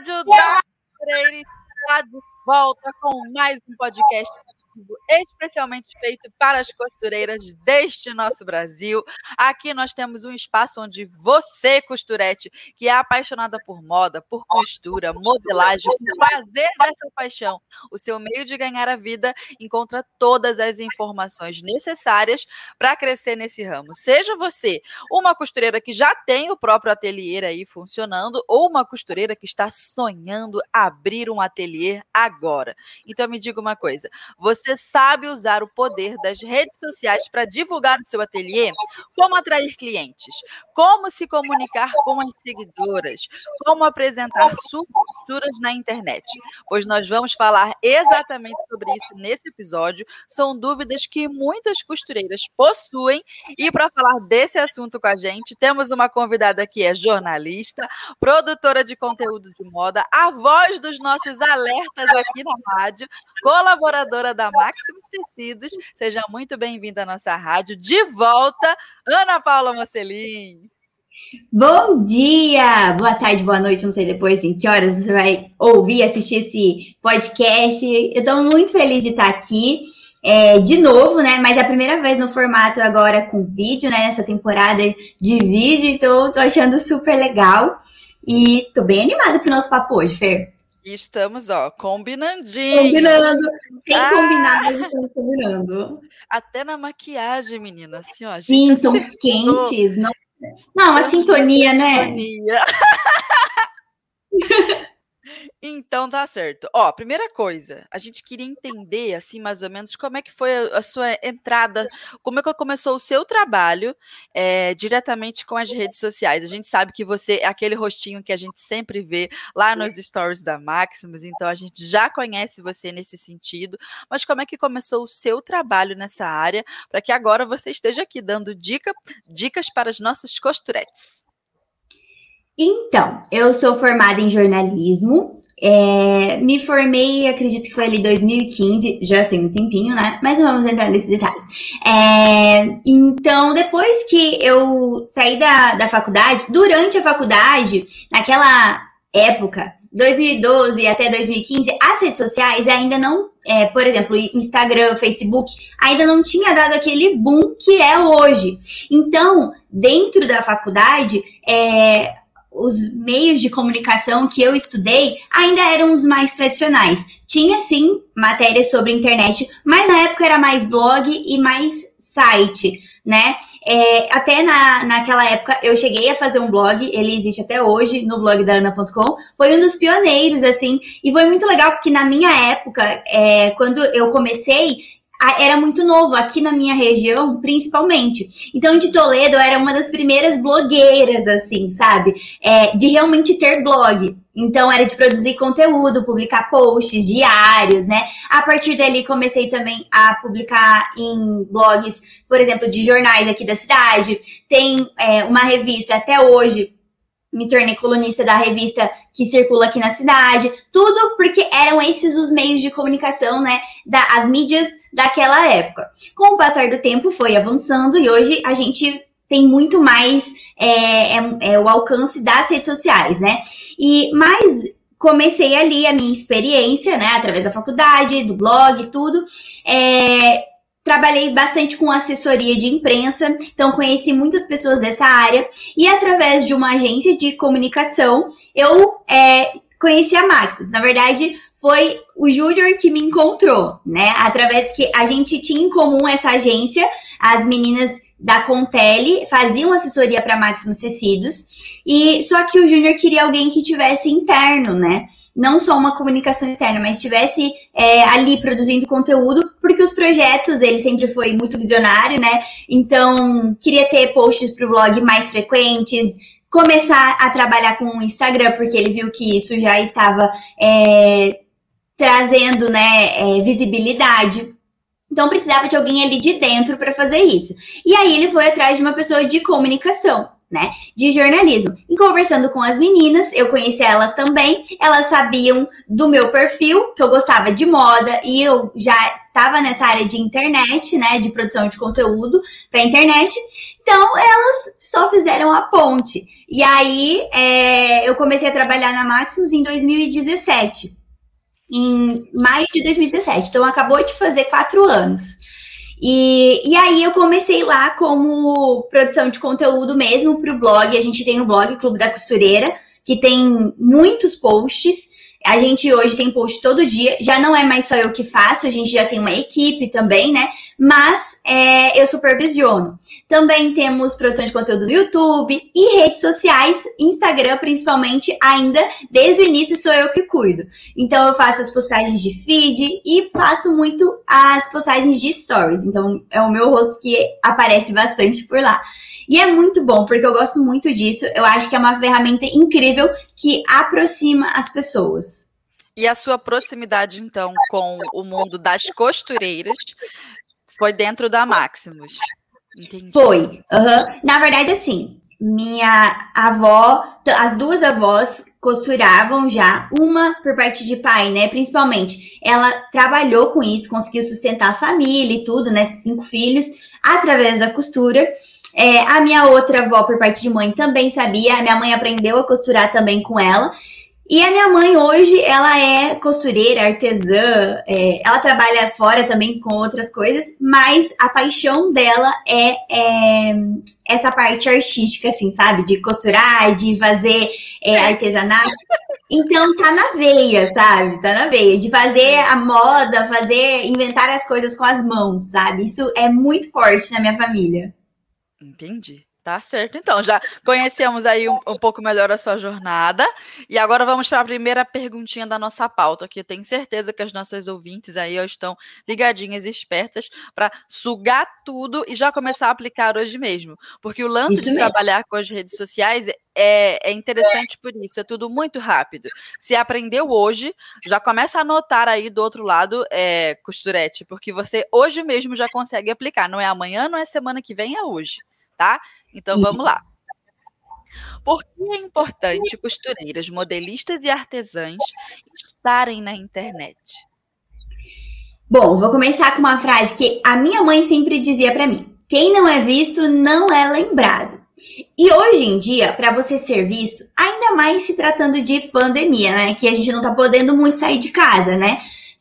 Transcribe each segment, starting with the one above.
Rádio da Costureira está de volta com mais um podcast especialmente feito para as costureiras deste nosso Brasil. Aqui nós temos um espaço onde você, costurete, que é apaixonada por moda, por costura, modelagem, por fazer dessa paixão o seu meio de ganhar a vida, encontra todas as informações necessárias para crescer nesse ramo. Seja você uma costureira que já tem o próprio ateliê aí funcionando ou uma costureira que está sonhando abrir um ateliê agora. Então me diga uma coisa, você você sabe usar o poder das redes sociais para divulgar o seu ateliê? Como atrair clientes? Como se comunicar com as seguidoras? Como apresentar suas costuras na internet? Pois nós vamos falar exatamente sobre isso nesse episódio. São dúvidas que muitas costureiras possuem. E para falar desse assunto com a gente, temos uma convidada que é jornalista, produtora de conteúdo de moda, a voz dos nossos alertas aqui na rádio, colaboradora da Máximos Tecidos. Seja muito bem-vinda à nossa rádio. De volta, Ana Paula Mocelin. Bom dia, boa tarde, boa noite, não sei depois em que horas você vai ouvir, assistir esse podcast. Eu estou muito feliz de estar aqui é, de novo, né? Mas é a primeira vez no formato agora com vídeo, né? Nessa temporada de vídeo, então estou achando super legal. E estou bem animada para o nosso papo hoje, Fer. E estamos, ó, combinandinho. Combinando. Sem ah! combinar, estamos combinando. Até na maquiagem, menina. Assim, ó, Sim, tons quentes. Não, não a sintonia, né? Sintonia. Então tá certo. Ó, primeira coisa, a gente queria entender, assim, mais ou menos, como é que foi a, a sua entrada, como é que começou o seu trabalho é, diretamente com as redes sociais. A gente sabe que você é aquele rostinho que a gente sempre vê lá nos stories da Maximus, então a gente já conhece você nesse sentido, mas como é que começou o seu trabalho nessa área, para que agora você esteja aqui dando dica, dicas para os nossos costuretes? Então, eu sou formada em jornalismo, é, me formei, acredito que foi ali 2015, já tem um tempinho, né? Mas não vamos entrar nesse detalhe. É, então, depois que eu saí da, da faculdade, durante a faculdade, naquela época, 2012 até 2015, as redes sociais ainda não, é, por exemplo, Instagram, Facebook, ainda não tinha dado aquele boom que é hoje. Então, dentro da faculdade, é, os meios de comunicação que eu estudei ainda eram os mais tradicionais. Tinha sim matérias sobre internet, mas na época era mais blog e mais site, né? É, até na, naquela época eu cheguei a fazer um blog, ele existe até hoje no blog da Ana.com. Foi um dos pioneiros, assim, e foi muito legal porque na minha época, é, quando eu comecei, era muito novo, aqui na minha região, principalmente. Então, de Toledo, eu era uma das primeiras blogueiras, assim, sabe? É, de realmente ter blog. Então, era de produzir conteúdo, publicar posts diários, né? A partir dali, comecei também a publicar em blogs, por exemplo, de jornais aqui da cidade. Tem é, uma revista até hoje me tornei colunista da revista que circula aqui na cidade, tudo porque eram esses os meios de comunicação, né, da, as mídias daquela época. Com o passar do tempo foi avançando e hoje a gente tem muito mais é, é, é o alcance das redes sociais, né, e mais comecei ali a minha experiência, né, através da faculdade, do blog, tudo, é, Trabalhei bastante com assessoria de imprensa, então conheci muitas pessoas dessa área e através de uma agência de comunicação eu é, conheci a Maximus. Na verdade, foi o Júnior que me encontrou, né? Através que a gente tinha em comum essa agência, as meninas da Contele faziam assessoria para Maximus Tecidos, e só que o Júnior queria alguém que tivesse interno, né? Não só uma comunicação externa, mas estivesse é, ali produzindo conteúdo, porque os projetos dele sempre foi muito visionário, né? Então, queria ter posts para o blog mais frequentes, começar a trabalhar com o Instagram, porque ele viu que isso já estava é, trazendo né, é, visibilidade. Então precisava de alguém ali de dentro para fazer isso. E aí ele foi atrás de uma pessoa de comunicação, né, de jornalismo. E conversando com as meninas, eu conheci elas também. Elas sabiam do meu perfil, que eu gostava de moda e eu já estava nessa área de internet, né, de produção de conteúdo para internet. Então elas só fizeram a ponte. E aí é, eu comecei a trabalhar na Maximus em 2017 em maio de 2017. Então, acabou de fazer quatro anos. E, e aí eu comecei lá como produção de conteúdo mesmo para o blog. A gente tem o blog Clube da Costureira, que tem muitos posts a gente hoje tem post todo dia, já não é mais só eu que faço, a gente já tem uma equipe também, né? Mas é, eu supervisiono. Também temos produção de conteúdo no YouTube e redes sociais, Instagram principalmente, ainda desde o início sou eu que cuido. Então eu faço as postagens de feed e faço muito as postagens de stories. Então é o meu rosto que aparece bastante por lá. E é muito bom, porque eu gosto muito disso. Eu acho que é uma ferramenta incrível que aproxima as pessoas. E a sua proximidade, então, com o mundo das costureiras foi dentro da Maximus? Entendi. Foi. Uhum. Na verdade, assim, minha avó, as duas avós costuravam já, uma por parte de pai, né? Principalmente, ela trabalhou com isso, conseguiu sustentar a família e tudo, né? Cinco filhos, através da costura. É, a minha outra avó, por parte de mãe, também sabia. A minha mãe aprendeu a costurar também com ela. E a minha mãe hoje, ela é costureira, artesã, é, ela trabalha fora também com outras coisas, mas a paixão dela é, é, essa parte artística, assim, sabe? De costurar, de fazer é, artesanato. Então tá na veia, sabe? Tá na veia. De fazer a moda, fazer, inventar as coisas com as mãos, sabe? Isso é muito forte na minha família. Entendi. Tá certo, então. Já conhecemos aí um, um, pouco melhor a sua jornada. E agora vamos para a primeira perguntinha da nossa pauta, que eu tenho certeza que as nossas ouvintes aí estão ligadinhas e espertas para sugar tudo e já começar a aplicar hoje mesmo. Porque o lance isso de mesmo. trabalhar com as redes sociais é, é, interessante por isso, é tudo muito rápido. Se aprendeu hoje, já começa a anotar aí do outro lado, é, costurete, porque você hoje mesmo já consegue aplicar. Não é amanhã, não é semana que vem, é hoje tá? Então Isso. vamos lá. Por que é importante costureiras, modelistas e artesãs estarem na internet? Bom, vou começar com uma frase que a minha mãe sempre dizia para mim: quem não é visto não é lembrado. E hoje em dia, para você ser visto, ainda mais se tratando de pandemia, né, que a gente não tá podendo muito sair de casa, né?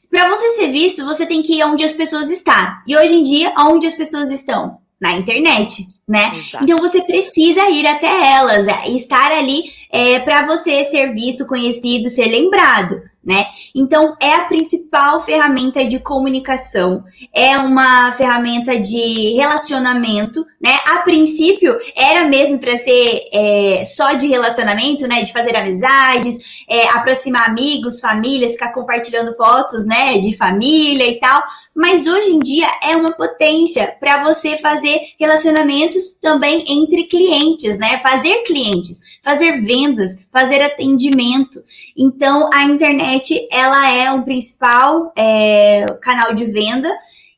Para você ser visto, você tem que ir onde as pessoas estão. E hoje em dia, onde as pessoas estão? Na internet né? Exato. Então você precisa ir até elas, é, estar ali é, para você ser visto, conhecido, ser lembrado né? Então, é a principal ferramenta de comunicação, é uma ferramenta de relacionamento, né? A princípio, era mesmo para ser é, só de relacionamento, né? De fazer amizades, é, aproximar amigos, famílias, ficar compartilhando fotos, né? De família e tal. Mas hoje em dia é uma potência para você fazer relacionamentos também entre clientes, né? Fazer clientes, fazer vendas, fazer atendimento. Então, a internet internet ela é um principal é, canal de venda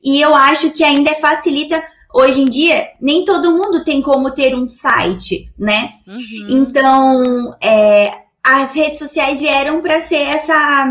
e eu acho que ainda facilita hoje em dia nem todo mundo tem como ter um site, né? Uhum. Então é, as redes sociais vieram para ser essa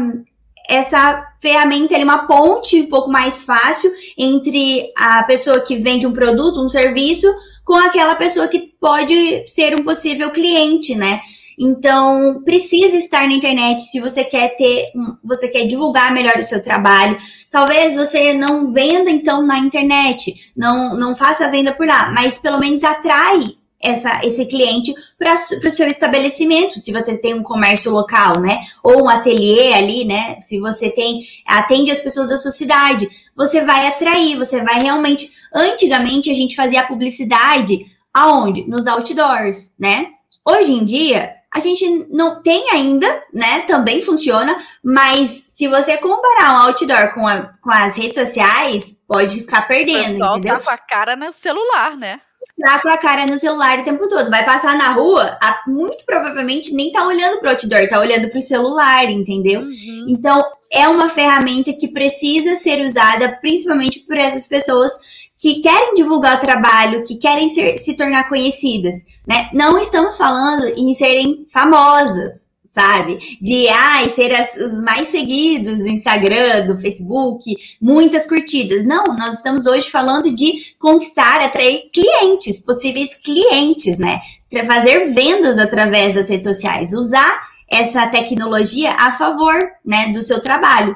essa ferramenta é uma ponte um pouco mais fácil entre a pessoa que vende um produto, um serviço, com aquela pessoa que pode ser um possível cliente, né? Então, precisa estar na internet se você quer ter, você quer divulgar melhor o seu trabalho. Talvez você não venda então na internet, não, não faça venda por lá, mas pelo menos atrai essa, esse cliente para o seu estabelecimento, se você tem um comércio local, né? Ou um ateliê ali, né? Se você tem, atende as pessoas da sua cidade, você vai atrair, você vai realmente. Antigamente a gente fazia a publicidade aonde? Nos outdoors, né? Hoje em dia, a gente não tem ainda, né? Também funciona, mas se você comparar um outdoor com, a, com as redes sociais, pode ficar perdendo, o entendeu? tá com a cara no celular, né? tá com a cara no celular o tempo todo. Vai passar na rua, muito provavelmente nem tá olhando pro outdoor, tá olhando pro celular, entendeu? Uhum. Então, é uma ferramenta que precisa ser usada principalmente por essas pessoas que querem divulgar o trabalho, que querem ser, se tornar conhecidas, né? Não estamos falando em serem famosas, sabe? De ai, ser as, os mais seguidos do Instagram, do Facebook, muitas curtidas. Não, nós estamos hoje falando de conquistar, atrair clientes, possíveis clientes, né? Fazer vendas através das redes sociais, usar essa tecnologia a favor, né, do seu trabalho.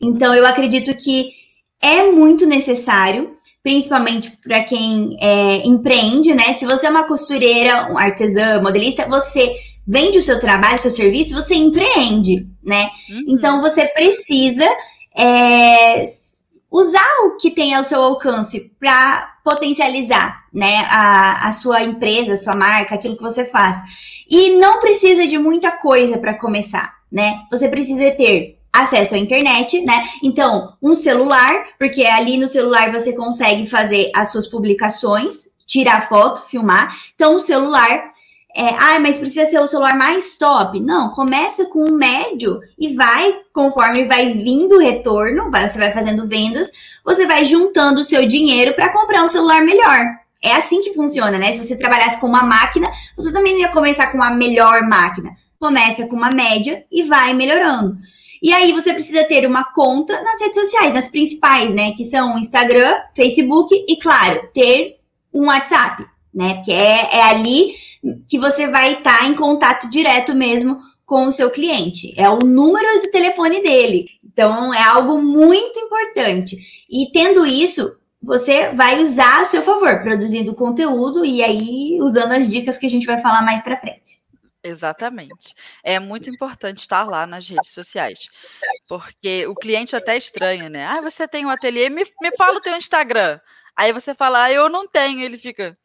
Então, eu acredito que é muito necessário, principalmente para quem é, empreende, né? Se você é uma costureira, um artesã, modelista, você vende o seu trabalho, seu serviço, você empreende, né? Uhum. Então você precisa é, usar o que tem ao seu alcance para potencializar, né, a, a sua empresa, a sua marca, aquilo que você faz. E não precisa de muita coisa para começar, né? Você precisa ter acesso à internet, né? Então, um celular, porque ali no celular você consegue fazer as suas publicações, tirar foto, filmar. Então, o celular é, ah, mas precisa ser o celular mais top. Não, começa com um médio e vai, conforme vai vindo o retorno, você vai fazendo vendas, você vai juntando o seu dinheiro para comprar um celular melhor. É assim que funciona, né? Se você trabalhasse com uma máquina, você também não ia começar com a melhor máquina. Começa com uma média e vai melhorando. E aí você precisa ter uma conta nas redes sociais, nas principais, né? Que são Instagram, Facebook e, claro, ter um WhatsApp, né? Porque é, é ali que você vai estar tá em contato direto mesmo com o seu cliente. É o número do telefone dele. Então, é algo muito importante. E tendo isso, você vai usar a seu favor, produzindo conteúdo e aí usando as dicas que a gente vai falar mais para frente. Exatamente. É muito importante estar lá nas redes sociais. Porque o cliente até estranha, né? Ah, você tem um ateliê, me, me fala o teu Instagram. Aí você fala, ah, eu não tenho. Ele fica,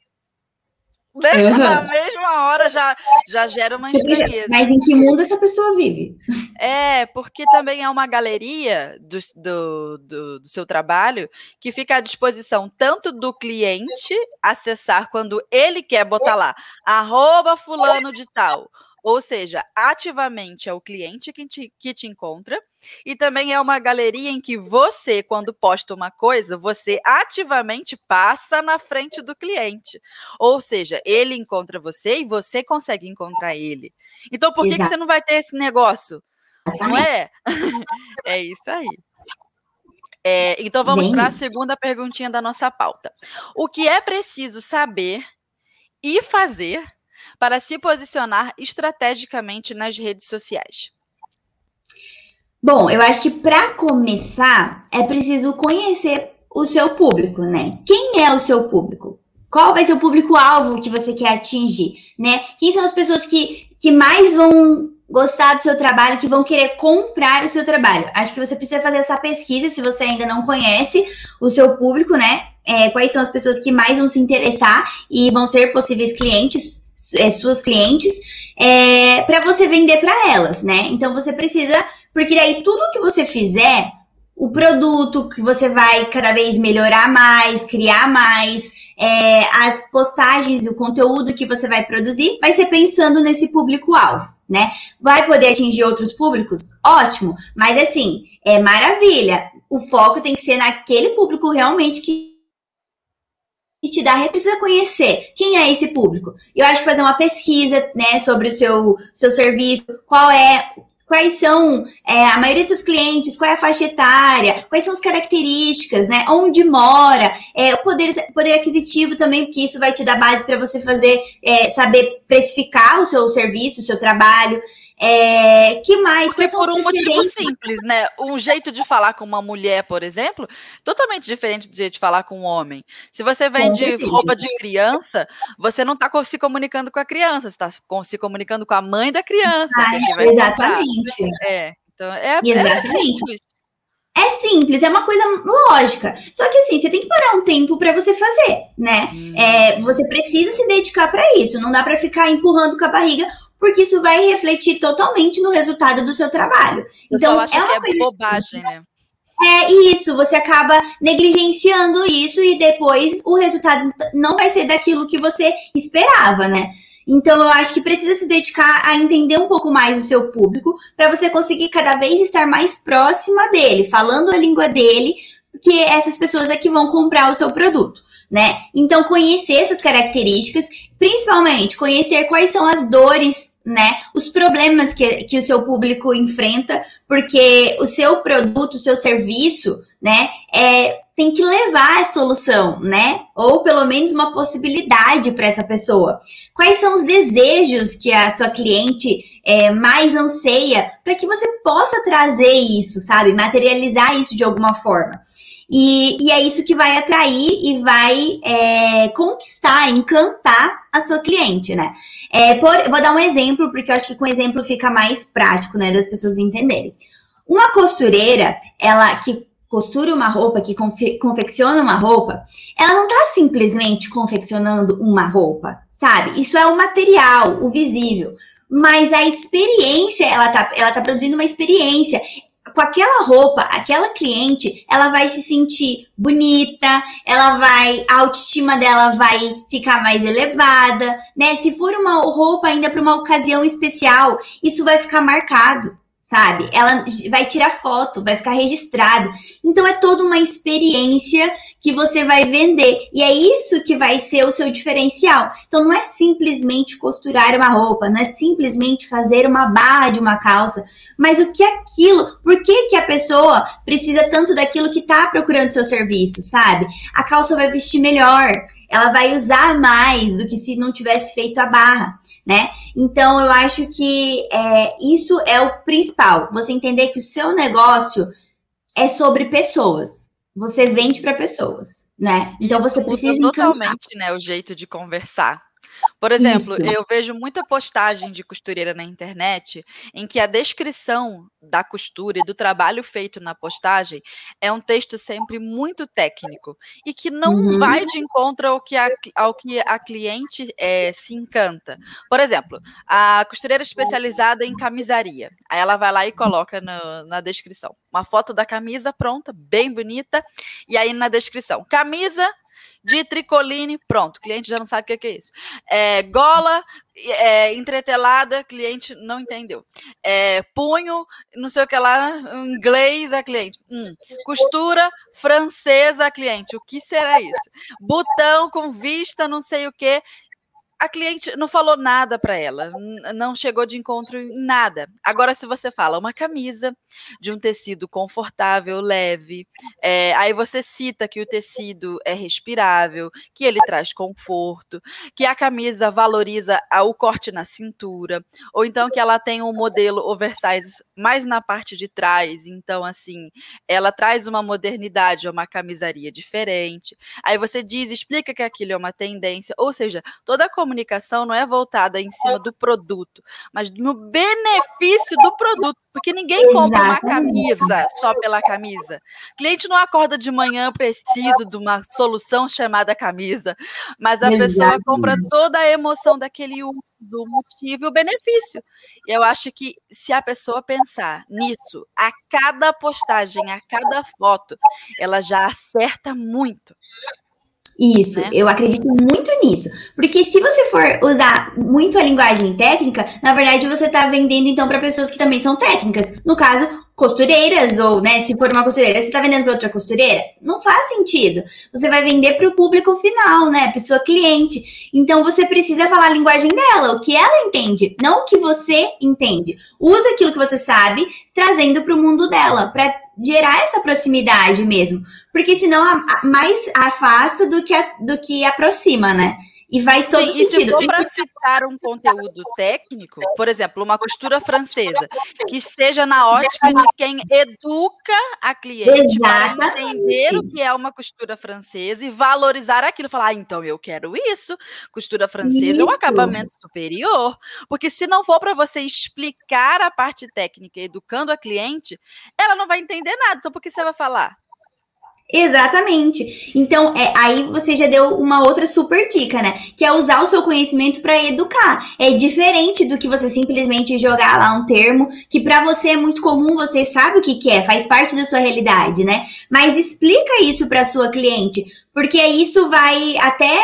né? Uhum. Na mesma hora já, já gera uma estranheza. Mas em que mundo essa pessoa vive? É, porque também é uma galeria do, do, do, do, seu trabalho que fica à disposição tanto do cliente acessar quando ele quer botar lá, arroba fulano de tal, ou seja, ativamente é o cliente que te, que te encontra, e também é uma galeria em que você, quando posta uma coisa, você ativamente passa na frente do cliente. Ou seja, ele encontra você e você consegue encontrar ele. Então, por que, que você não vai ter esse negócio? Não é? é isso aí. É, então vamos para a segunda perguntinha da nossa pauta. O que é preciso saber e fazer para se posicionar estrategicamente nas redes sociais? Bom, eu acho que para começar é preciso conhecer o seu público, né? Quem é o seu público? Qual vai ser o público-alvo que você quer atingir, né? Quem são as pessoas que, que mais vão gostar do seu trabalho, que vão querer comprar o seu trabalho? Acho que você precisa fazer essa pesquisa se você ainda não conhece o seu público, né? É, quais são as pessoas que mais vão se interessar e vão ser possíveis clientes é, suas clientes, é, para você vender para elas, né? Então você precisa, porque daí tudo que você fizer, o produto que você vai cada vez melhorar mais, criar mais, é, as postagens, o conteúdo que você vai produzir, vai ser pensando nesse público-alvo, né? Vai poder atingir outros públicos? Ótimo, mas assim, é maravilha. O foco tem que ser naquele público realmente que te dá, precisa conhecer quem é esse público. Eu acho que fazer uma pesquisa, né, sobre o seu, seu serviço, qual é, quais são é, a maioria dos seus clientes, qual é a faixa etária, quais são as características, né, onde mora, é, o poder, poder aquisitivo também, porque isso vai te dar base para você fazer, é, saber precificar o seu serviço, o seu trabalho. É, que mais? Porque por um motivo simples, né? Um jeito de falar com uma mulher, por exemplo, totalmente diferente do jeito de falar com um homem. Se você vende roupa de criança, você não está se comunicando com a criança, você está se comunicando com a mãe da criança. Ah, exatamente. É, então é, é exatamente. é simples. É simples, é uma coisa lógica. Só que assim, você tem que parar um tempo para você fazer, né? Hum. É, você precisa se dedicar para isso. Não dá para ficar empurrando com a barriga porque isso vai refletir totalmente no resultado do seu trabalho. Eu então, é uma é coisa bobagem, né? É isso, você acaba negligenciando isso e depois o resultado não vai ser daquilo que você esperava, né? Então, eu acho que precisa se dedicar a entender um pouco mais o seu público para você conseguir cada vez estar mais próxima dele, falando a língua dele, que essas pessoas é que vão comprar o seu produto, né? Então, conhecer essas características, principalmente conhecer quais são as dores, né? Os problemas que, que o seu público enfrenta, porque o seu produto, o seu serviço, né, é, tem que levar a solução, né? Ou pelo menos uma possibilidade para essa pessoa. Quais são os desejos que a sua cliente é, mais anseia para que você possa trazer isso, sabe? Materializar isso de alguma forma. E, e é isso que vai atrair e vai é, conquistar, encantar a sua cliente, né? É, por, vou dar um exemplo, porque eu acho que com exemplo fica mais prático, né? Das pessoas entenderem. Uma costureira, ela que costura uma roupa, que confe confecciona uma roupa, ela não está simplesmente confeccionando uma roupa, sabe? Isso é o material, o visível. Mas a experiência, ela tá, ela tá produzindo uma experiência. Com aquela roupa, aquela cliente, ela vai se sentir bonita, ela vai, a autoestima dela vai ficar mais elevada, né? Se for uma roupa ainda para uma ocasião especial, isso vai ficar marcado sabe? Ela vai tirar foto, vai ficar registrado. Então é toda uma experiência que você vai vender. E é isso que vai ser o seu diferencial. Então não é simplesmente costurar uma roupa, não é simplesmente fazer uma barra de uma calça, mas o que é aquilo, por que, que a pessoa precisa tanto daquilo que está procurando seu serviço, sabe? A calça vai vestir melhor, ela vai usar mais do que se não tivesse feito a barra né? Então eu acho que é, isso é o principal. Você entender que o seu negócio é sobre pessoas. Você vende para pessoas, né? Então você precisa totalmente, né, o jeito de conversar. Por exemplo, Isso. eu vejo muita postagem de costureira na internet em que a descrição da costura e do trabalho feito na postagem é um texto sempre muito técnico e que não uhum. vai de encontro ao que a, ao que a cliente é, se encanta. Por exemplo, a costureira especializada em camisaria. Aí ela vai lá e coloca no, na descrição uma foto da camisa pronta, bem bonita, e aí na descrição: camisa de tricoline, pronto, cliente já não sabe o que é isso. É, gola é, entretelada, cliente não entendeu. É, punho, não sei o que lá, inglês a cliente. Hum, costura francesa cliente, o que será isso? Botão com vista, não sei o que a cliente não falou nada para ela, não chegou de encontro em nada. Agora, se você fala uma camisa de um tecido confortável, leve, é, aí você cita que o tecido é respirável, que ele traz conforto, que a camisa valoriza o corte na cintura, ou então que ela tem um modelo oversize mais na parte de trás, então assim, ela traz uma modernidade, uma camisaria diferente. Aí você diz, explica que aquilo é uma tendência, ou seja, toda a comunicação não é voltada em cima do produto, mas no benefício do produto, porque ninguém compra uma camisa só pela camisa. O cliente não acorda de manhã preciso de uma solução chamada camisa, mas a pessoa compra toda a emoção daquele uso, o motivo e o benefício. E eu acho que se a pessoa pensar nisso, a cada postagem, a cada foto, ela já acerta muito. Isso, né? eu acredito muito nisso. Porque se você for usar muito a linguagem técnica, na verdade você está vendendo então para pessoas que também são técnicas. No caso, costureiras, ou, né, se for uma costureira, você está vendendo para outra costureira? Não faz sentido. Você vai vender para o público final, né, para sua cliente. Então você precisa falar a linguagem dela, o que ela entende, não o que você entende. Usa aquilo que você sabe, trazendo para o mundo dela, para gerar essa proximidade mesmo. Porque senão a, a, mais afasta do que, a, do que aproxima, né? E faz todo Sim, sentido. E se for para citar um conteúdo técnico, por exemplo, uma costura francesa, que esteja na ótica de quem educa a cliente para entender o que é uma costura francesa e valorizar aquilo. Falar, ah, então eu quero isso. Costura francesa é um acabamento superior. Porque se não for para você explicar a parte técnica educando a cliente, ela não vai entender nada. Então, por que você vai falar? Exatamente. Então, é, aí você já deu uma outra super dica, né? Que é usar o seu conhecimento para educar. É diferente do que você simplesmente jogar lá um termo que para você é muito comum, você sabe o que, que é, faz parte da sua realidade, né? Mas explica isso para sua cliente, porque isso vai até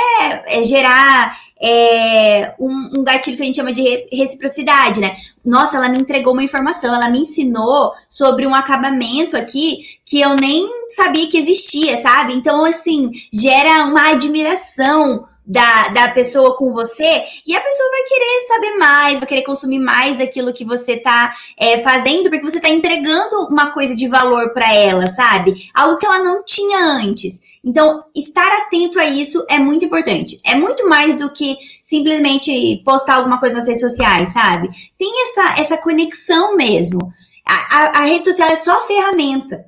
é, gerar é, um, um, gatilho que a gente chama de reciprocidade, né? Nossa, ela me entregou uma informação, ela me ensinou sobre um acabamento aqui que eu nem sabia que existia, sabe? Então, assim, gera uma admiração da, da pessoa com você e a pessoa vai querer saber mais, vai querer consumir mais daquilo que você tá é, fazendo, porque você tá entregando uma coisa de valor para ela, sabe? Algo que ela não tinha antes. Então, estar atento a isso é muito importante. É muito mais do que simplesmente postar alguma coisa nas redes sociais, sabe? Tem essa, essa conexão mesmo. A, a, a rede social é só ferramenta.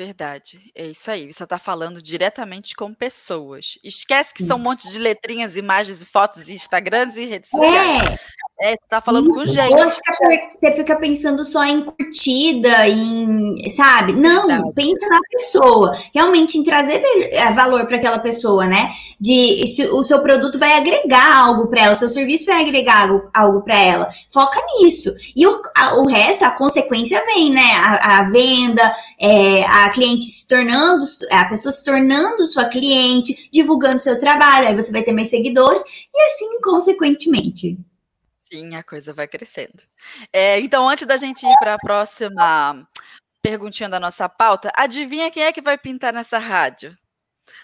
Verdade. É isso aí. Você está falando diretamente com pessoas. Esquece que são um monte de letrinhas, imagens, fotos, Instagrams e redes sociais. É. É, tá falando com gente. Você fica pensando só em curtida, em, sabe? Não, Verdade. pensa na pessoa. Realmente em trazer é, valor para aquela pessoa, né? De se o seu produto vai agregar algo para ela, o seu serviço vai agregar algo, algo para ela. Foca nisso. E o, a, o resto, a consequência vem, né? A, a venda, é, a cliente se tornando, a pessoa se tornando sua cliente, divulgando seu trabalho, aí você vai ter mais seguidores, e assim, consequentemente. Sim, a coisa vai crescendo. É, então, antes da gente ir para a próxima perguntinha da nossa pauta, adivinha quem é que vai pintar nessa rádio?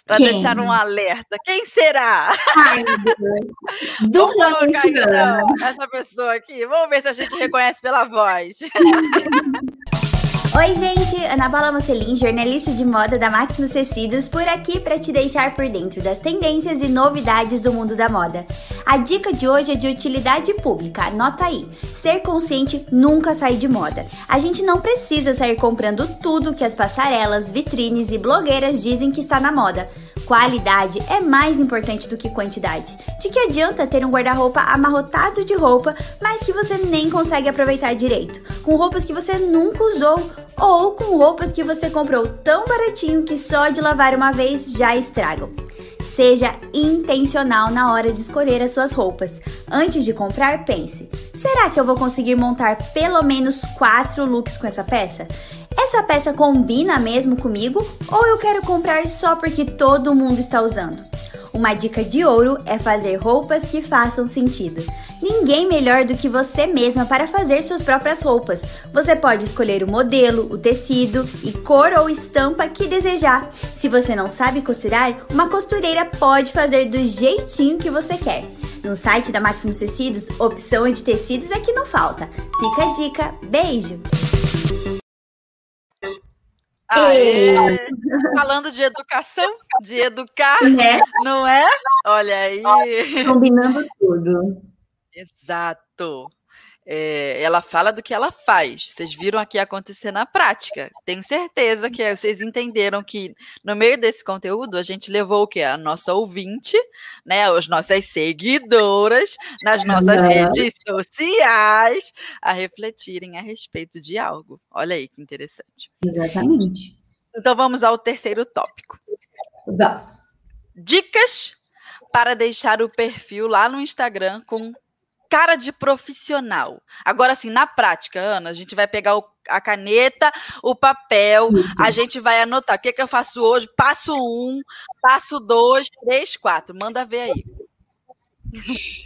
Para deixar um alerta. Quem será? Ai, Duplamente essa pessoa aqui. Vamos ver se a gente reconhece pela voz. Oi, gente! Ana Paula Mocelin, jornalista de moda da Maximus Tecidos, por aqui para te deixar por dentro das tendências e novidades do mundo da moda. A dica de hoje é de utilidade pública, anota aí. Ser consciente nunca sai de moda. A gente não precisa sair comprando tudo que as passarelas, vitrines e blogueiras dizem que está na moda. Qualidade é mais importante do que quantidade. De que adianta ter um guarda-roupa amarrotado de roupa, mas que você nem consegue aproveitar direito, com roupas que você nunca usou ou com roupas que você comprou tão baratinho que só de lavar uma vez já estragam. Seja intencional na hora de escolher as suas roupas. Antes de comprar, pense: será que eu vou conseguir montar pelo menos quatro looks com essa peça? Essa peça combina mesmo comigo ou eu quero comprar só porque todo mundo está usando? Uma dica de ouro é fazer roupas que façam sentido. Ninguém melhor do que você mesma para fazer suas próprias roupas. Você pode escolher o modelo, o tecido e cor ou estampa que desejar. Se você não sabe costurar, uma costureira pode fazer do jeitinho que você quer. No site da Maximus Tecidos, opção de tecidos é que não falta. Fica a dica. Beijo! Falando de educação, de educar, né? não é? Olha aí. Combinando tudo. Exato. É, ela fala do que ela faz. Vocês viram aqui acontecer na prática. Tenho certeza que vocês entenderam que no meio desse conteúdo a gente levou o que a nossa ouvinte, né, as nossas seguidoras nas nossas redes sociais a refletirem a respeito de algo. Olha aí que interessante. Exatamente. Então vamos ao terceiro tópico. Vamos. Dicas para deixar o perfil lá no Instagram com cara de profissional. Agora, assim, na prática, Ana, a gente vai pegar o, a caneta, o papel, Isso. a gente vai anotar. O que, que eu faço hoje? Passo um, passo dois, três, quatro. Manda ver aí.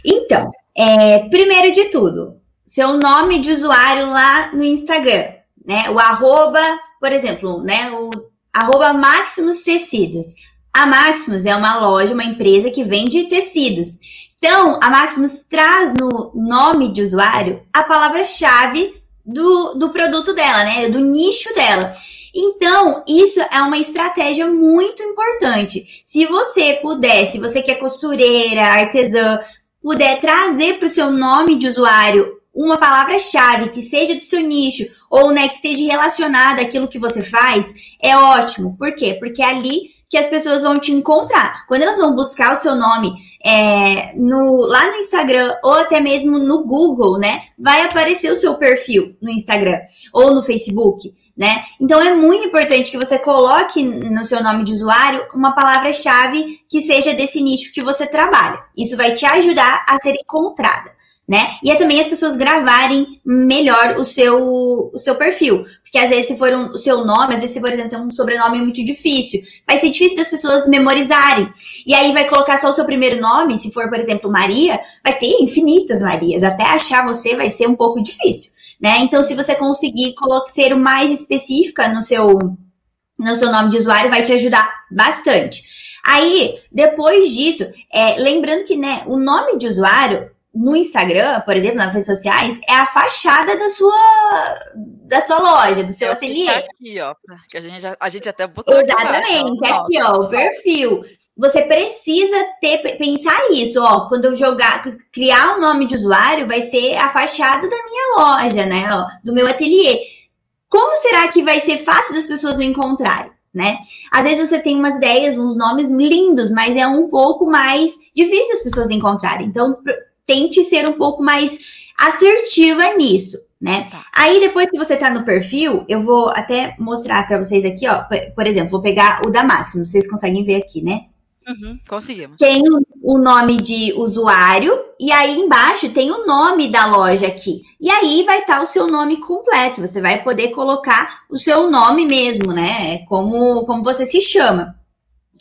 Então, é, primeiro de tudo, seu nome de usuário lá no Instagram, né? O arroba, por exemplo, né? O arroba Maximus Tecidos. A Maximus é uma loja, uma empresa que vende tecidos. Então, a Maximus traz no nome de usuário a palavra-chave do, do produto dela, né? Do nicho dela. Então, isso é uma estratégia muito importante. Se você puder, se você que é costureira, artesã, puder trazer para o seu nome de usuário uma palavra-chave que seja do seu nicho ou né, que esteja relacionada àquilo que você faz, é ótimo. Por quê? Porque ali que as pessoas vão te encontrar. Quando elas vão buscar o seu nome é, no, lá no Instagram ou até mesmo no Google, né? Vai aparecer o seu perfil no Instagram ou no Facebook, né? Então é muito importante que você coloque no seu nome de usuário uma palavra-chave que seja desse nicho que você trabalha. Isso vai te ajudar a ser encontrada né? E é também as pessoas gravarem melhor o seu, o seu perfil. Porque às vezes, se for um, o seu nome, às vezes, se, por exemplo, tem um sobrenome muito difícil, vai ser difícil das pessoas memorizarem. E aí vai colocar só o seu primeiro nome, se for, por exemplo, Maria, vai ter infinitas Marias. Até achar você vai ser um pouco difícil, né? Então, se você conseguir ser mais específica no seu, no seu nome de usuário, vai te ajudar bastante. Aí, depois disso, é, lembrando que né, o nome de usuário no Instagram, por exemplo, nas redes sociais, é a fachada da sua da sua loja, do seu é ateliê. Aqui, ó, que a gente, a gente até botou Exatamente, aqui, aqui ó, o perfil. Você precisa ter pensar isso, ó, quando eu jogar, criar um nome de usuário, vai ser a fachada da minha loja, né, ó, do meu ateliê. Como será que vai ser fácil das pessoas me encontrarem? Né? Às vezes você tem umas ideias, uns nomes lindos, mas é um pouco mais difícil as pessoas encontrarem. Então, tente ser um pouco mais assertiva nisso, né? Tá. Aí depois que você tá no perfil, eu vou até mostrar para vocês aqui, ó. Por exemplo, vou pegar o da Máximo, vocês conseguem ver aqui, né? Uhum, conseguimos. Tem o nome de usuário e aí embaixo tem o nome da loja aqui. E aí vai estar tá o seu nome completo. Você vai poder colocar o seu nome mesmo, né? Como, como você se chama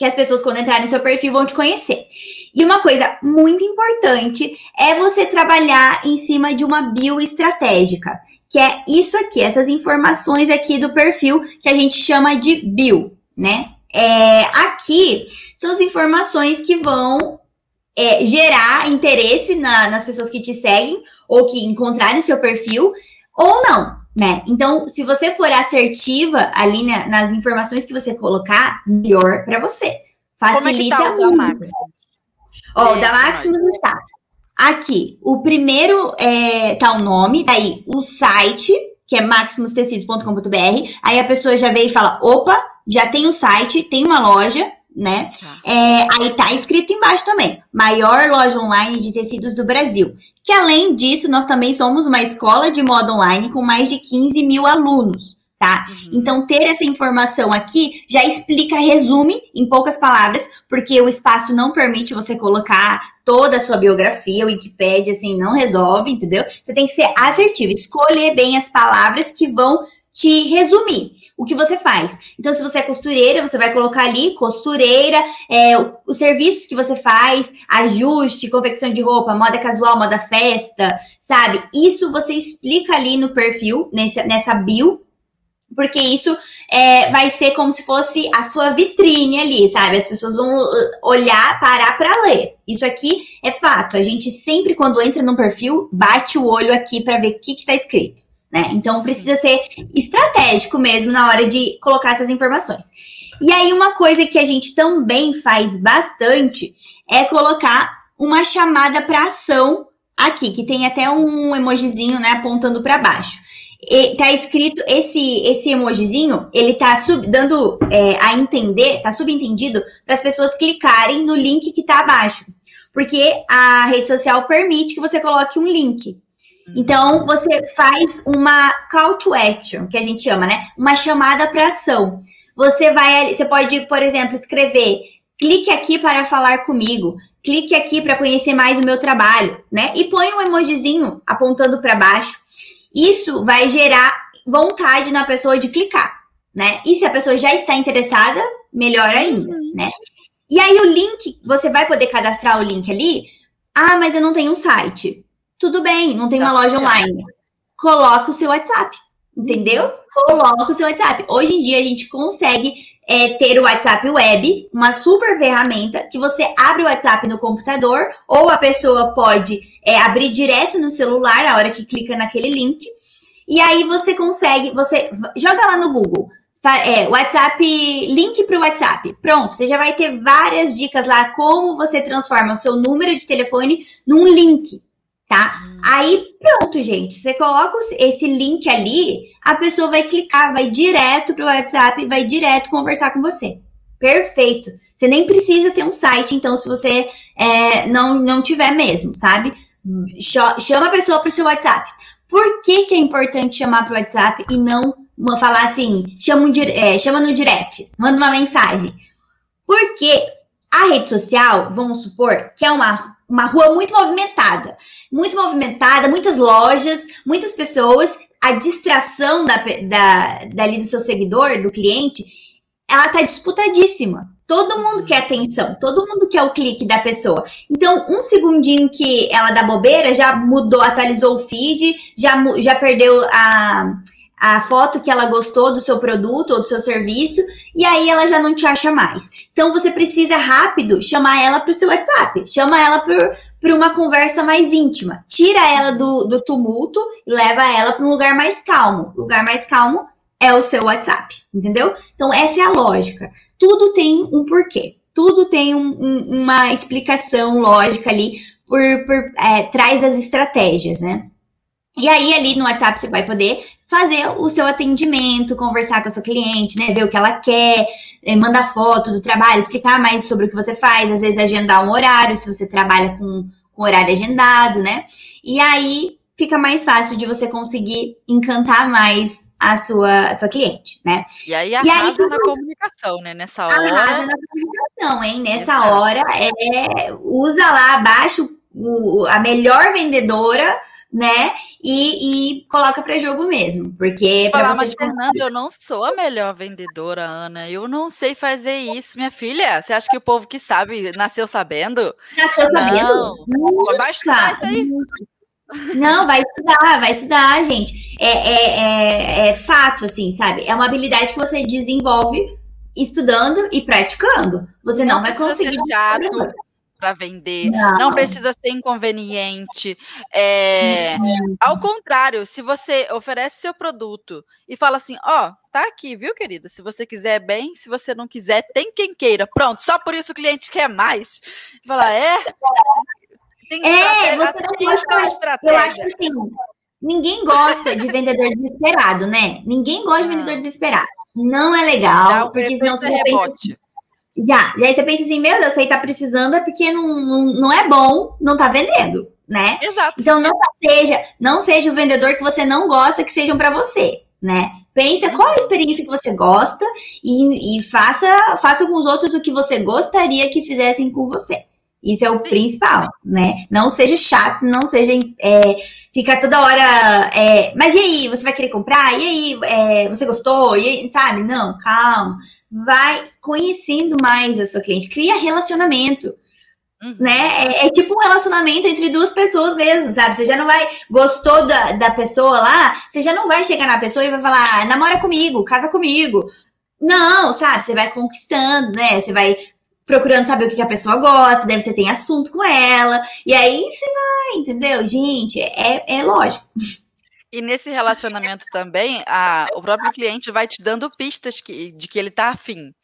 que as pessoas, quando entrarem no seu perfil, vão te conhecer. E uma coisa muito importante é você trabalhar em cima de uma bio estratégica, que é isso aqui, essas informações aqui do perfil que a gente chama de bio, né? É, aqui são as informações que vão é, gerar interesse na, nas pessoas que te seguem ou que encontrarem o seu perfil, ou não né? Então, se você for assertiva ali né, nas informações que você colocar, melhor para você. Facilita Como é que tá o muito. Ó, é, o da Maximus está aqui. O primeiro é, tá o nome, daí o site, que é maximustecidos.com.br. Aí a pessoa já veio e fala: opa, já tem o um site, tem uma loja, né? Tá. É, aí tá escrito embaixo também: maior loja online de tecidos do Brasil que além disso, nós também somos uma escola de moda online com mais de 15 mil alunos. Tá? Uhum. Então, ter essa informação aqui já explica, resume em poucas palavras, porque o espaço não permite você colocar toda a sua biografia, o Wikipedia, assim, não resolve, entendeu? Você tem que ser assertivo, escolher bem as palavras que vão te resumir o que você faz. Então, se você é costureira, você vai colocar ali costureira, é, os serviços que você faz, ajuste, confecção de roupa, moda casual, moda festa, sabe? Isso você explica ali no perfil, nessa, nessa bio, porque isso é, vai ser como se fosse a sua vitrine ali, sabe? As pessoas vão uh, olhar, parar para ler. Isso aqui é fato. A gente sempre, quando entra num perfil, bate o olho aqui para ver o que está escrito né? Então precisa ser estratégico mesmo na hora de colocar essas informações. E aí, uma coisa que a gente também faz bastante é colocar uma chamada para ação aqui, que tem até um emojizinho, né, apontando para baixo. E tá escrito esse esse emojizinho, ele tá sub, dando é, a entender, tá subentendido para as pessoas clicarem no link que tá abaixo. Porque a rede social permite que você coloque um link. Então, você faz uma call to action, que a gente chama, né? Uma chamada para ação. Você vai, você pode, por exemplo, escrever: clique aqui para falar comigo, clique aqui para conhecer mais o meu trabalho, né? E põe um emojizinho apontando para baixo. Isso vai gerar vontade na pessoa de clicar, né? E se a pessoa já está interessada, melhor ainda, uhum. né? E aí o link, você vai poder cadastrar o link ali. Ah, mas eu não tenho um site. Tudo bem, não tem uma loja online. Coloca o seu WhatsApp, entendeu? Coloca o seu WhatsApp. Hoje em dia a gente consegue é, ter o WhatsApp web, uma super ferramenta que você abre o WhatsApp no computador ou a pessoa pode é, abrir direto no celular a hora que clica naquele link. E aí você consegue, você joga lá no Google, é, WhatsApp, link para o WhatsApp. Pronto, você já vai ter várias dicas lá como você transforma o seu número de telefone num link tá? Hum. Aí, pronto, gente. Você coloca esse link ali, a pessoa vai clicar, vai direto pro WhatsApp, vai direto conversar com você. Perfeito. Você nem precisa ter um site, então, se você é, não, não tiver mesmo, sabe? Chama a pessoa para o seu WhatsApp. Por que, que é importante chamar para o WhatsApp e não falar assim, chama, um, é, chama no direct, manda uma mensagem? Porque a rede social, vamos supor, que é uma, uma rua muito movimentada. Muito movimentada, muitas lojas, muitas pessoas. A distração da, da, dali do seu seguidor, do cliente, ela tá disputadíssima. Todo mundo quer atenção, todo mundo quer o clique da pessoa. Então, um segundinho que ela dá bobeira, já mudou, atualizou o feed, já, já perdeu a, a foto que ela gostou do seu produto ou do seu serviço, e aí ela já não te acha mais. Então você precisa rápido chamar ela para o seu WhatsApp, chama ela para uma conversa mais íntima, tira ela do, do tumulto e leva ela para um lugar mais calmo. O lugar mais calmo é o seu WhatsApp, entendeu? Então essa é a lógica. Tudo tem um porquê, tudo tem um, um, uma explicação lógica ali por, por é, trás das estratégias, né? E aí, ali no WhatsApp, você vai poder fazer o seu atendimento, conversar com a sua cliente, né? Ver o que ela quer, eh, mandar foto do trabalho, explicar mais sobre o que você faz, às vezes agendar um horário, se você trabalha com, com horário agendado, né? E aí fica mais fácil de você conseguir encantar mais a sua, a sua cliente, né? E aí arrasa e aí, na comunicação, né? Nessa hora. Arrasa na comunicação, hein? Nessa Exato. hora, é, usa lá abaixo o, a melhor vendedora né? E, e coloca para jogo mesmo, porque para você. Mas, Fernanda, eu não sou a melhor vendedora, Ana. Eu não sei fazer isso, minha filha. Você acha que o povo que sabe nasceu sabendo? Nasceu sabendo? Não. Vai estudar isso aí. Não, vai estudar, vai estudar, gente. É, é, é, é, fato, assim, sabe? É uma habilidade que você desenvolve estudando e praticando. Você não, não vai conseguir para vender, não. não. precisa ser inconveniente. É, ao contrário, se você oferece seu produto e fala assim, ó, oh, tá aqui, viu, querida? Se você quiser bem, se você não quiser, tem quem queira. Pronto, só por isso o cliente quer mais. Fala, é. Tem é, gosta, eu acho que assim, ninguém gosta de vendedor desesperado, né? Ninguém gosta de vendedor desesperado. Não é legal, porque senão você pensa já, e aí você pensa assim, meu Deus, você tá precisando é porque não, não, não é bom, não tá vendendo, né? Exato. Então não seja, não seja o vendedor que você não gosta que sejam para você, né? Pensa qual é a experiência que você gosta e, e, faça, faça com os outros o que você gostaria que fizessem com você. Isso é o Sim. principal, né? Não seja chato, não seja. É, ficar toda hora. É, mas e aí, você vai querer comprar? E aí, é, você gostou? E aí, sabe? Não, calma vai conhecendo mais a sua cliente, cria relacionamento. Uhum. Né? É, é, tipo um relacionamento entre duas pessoas mesmo, sabe? Você já não vai, gostou da, da pessoa lá, você já não vai chegar na pessoa e vai falar, namora comigo, casa comigo. Não, sabe? Você vai conquistando, né? Você vai procurando saber o que, a pessoa gosta, deve você tem assunto com ela, e aí você vai, entendeu? Gente, é, é lógico. E nesse relacionamento também, a, o próprio cliente vai te dando pistas que, de que ele está afim.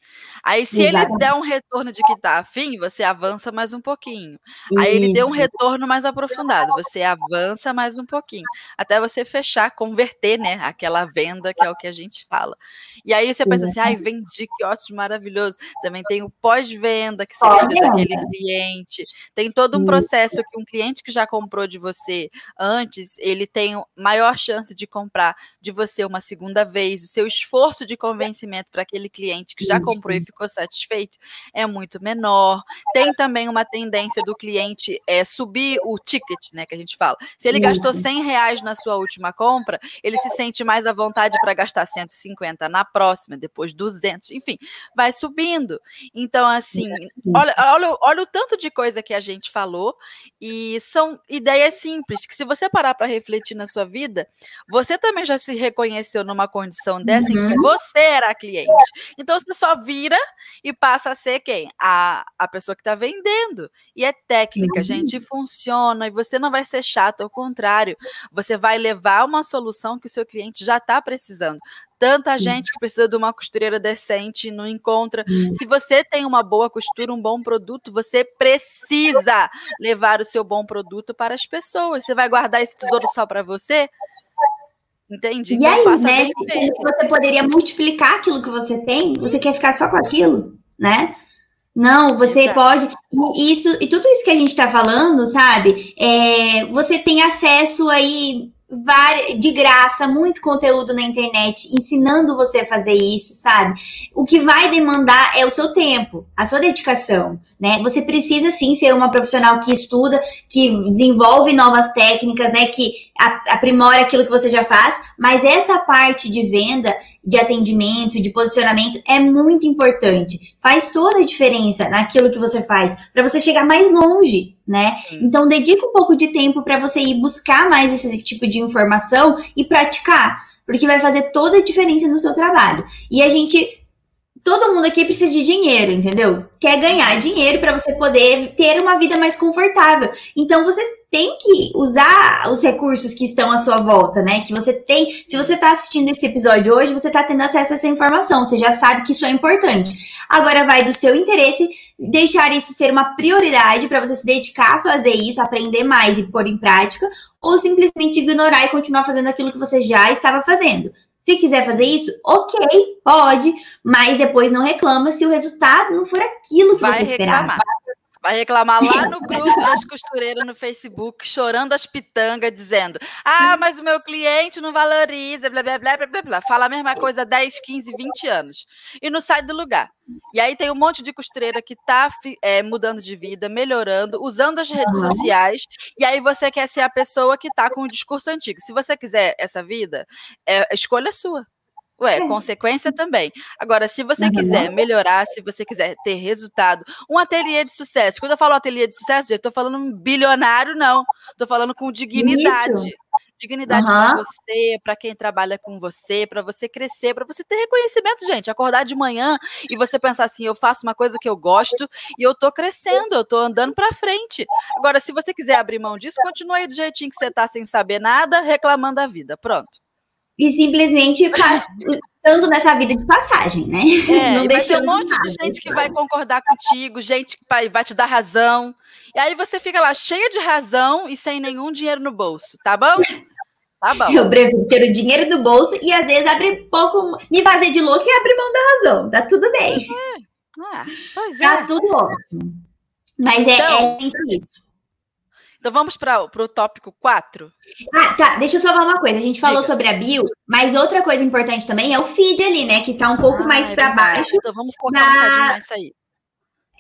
Aí, se Exatamente. ele der um retorno de que está afim, você avança mais um pouquinho. Aí ele deu um retorno mais aprofundado, você avança mais um pouquinho. Até você fechar, converter, né? Aquela venda que é o que a gente fala. E aí você pensa assim, ai, vendi, que ótimo, maravilhoso. Também tem o pós-venda, que você cuida daquele cliente. Tem todo um processo que um cliente que já comprou de você antes, ele tem maior chance de comprar de você uma segunda vez. O seu esforço de convencimento para aquele cliente que já comprou comprou e ficou satisfeito é muito menor. Tem também uma tendência do cliente é, subir o ticket, né, que a gente fala. Se ele gastou 100 reais na sua última compra, ele se sente mais à vontade para gastar 150 na próxima, depois 200, enfim, vai subindo. Então, assim, olha, olha, olha o tanto de coisa que a gente falou e são ideias simples que se você parar para refletir na sua vida, você também já se reconheceu numa condição dessa uhum. em que uhum. você era a cliente. Então, você só vira e passa a ser quem? A, a pessoa que está vendendo. E é técnica, gente, funciona. E você não vai ser chato, ao contrário, você vai levar uma solução que o seu cliente já está precisando. Tanta gente que precisa de uma costureira decente não encontra. Se você tem uma boa costura, um bom produto, você precisa levar o seu bom produto para as pessoas. Você vai guardar esse tesouro só para você? Entende? E então, aí, né? Você poderia multiplicar aquilo que você tem, você quer ficar só com aquilo? né? Não, você Exato. pode. Isso, e tudo isso que a gente está falando, sabe? É, você tem acesso aí de graça, muito conteúdo na internet ensinando você a fazer isso, sabe? O que vai demandar é o seu tempo, a sua dedicação, né? Você precisa sim ser uma profissional que estuda, que desenvolve novas técnicas, né? Que aprimora aquilo que você já faz, mas essa parte de venda de atendimento, de posicionamento é muito importante. Faz toda a diferença naquilo que você faz, para você chegar mais longe, né? Então dedica um pouco de tempo para você ir buscar mais esse tipo de informação e praticar, porque vai fazer toda a diferença no seu trabalho. E a gente todo mundo aqui precisa de dinheiro, entendeu? Quer ganhar dinheiro para você poder ter uma vida mais confortável. Então você tem que usar os recursos que estão à sua volta, né? Que você tem. Se você está assistindo esse episódio hoje, você está tendo acesso a essa informação. Você já sabe que isso é importante. Agora vai do seu interesse deixar isso ser uma prioridade para você se dedicar a fazer isso, aprender mais e pôr em prática, ou simplesmente ignorar e continuar fazendo aquilo que você já estava fazendo. Se quiser fazer isso, ok, pode, mas depois não reclama se o resultado não for aquilo que Vai você esperava. Reclamar. Vai reclamar lá no grupo das costureiras no Facebook, chorando as pitangas, dizendo: Ah, mas o meu cliente não valoriza, blá, blá, blá, blá, blá. Fala a mesma coisa há 10, 15, 20 anos. E não sai do lugar. E aí tem um monte de costureira que está é, mudando de vida, melhorando, usando as redes uhum. sociais. E aí você quer ser a pessoa que está com o discurso antigo. Se você quiser essa vida, é escolha sua. Ué, é. consequência também. Agora, se você quiser melhorar, se você quiser ter resultado, um ateliê de sucesso. Quando eu falo ateliê de sucesso, eu estou falando um bilionário, não. Estou falando com dignidade. Isso. Dignidade uhum. para você, para quem trabalha com você, para você crescer, para você ter reconhecimento, gente. Acordar de manhã e você pensar assim: eu faço uma coisa que eu gosto e eu estou crescendo, eu estou andando para frente. Agora, se você quiser abrir mão disso, continue aí do jeitinho que você está, sem saber nada, reclamando da vida. Pronto e simplesmente estando nessa vida de passagem, né? É, não deixa um monte de gente que vai concordar contigo, gente que vai, te dar razão. E aí você fica lá cheia de razão e sem nenhum dinheiro no bolso, tá bom? Tá bom. Eu prefiro ter o dinheiro do bolso e às vezes abre pouco, me fazer de louco e abrir mão da razão. Tá tudo bem. É. Ah, pois tá é. tudo ótimo. Mas é, então, é, é isso. Então vamos para o tópico 4. Ah, tá. Deixa eu só falar uma coisa. A gente falou Diga. sobre a bio, mas outra coisa importante também é o feed ali, né? Que tá um pouco ah, mais é para baixo. Então vamos focar na... um nessa aí.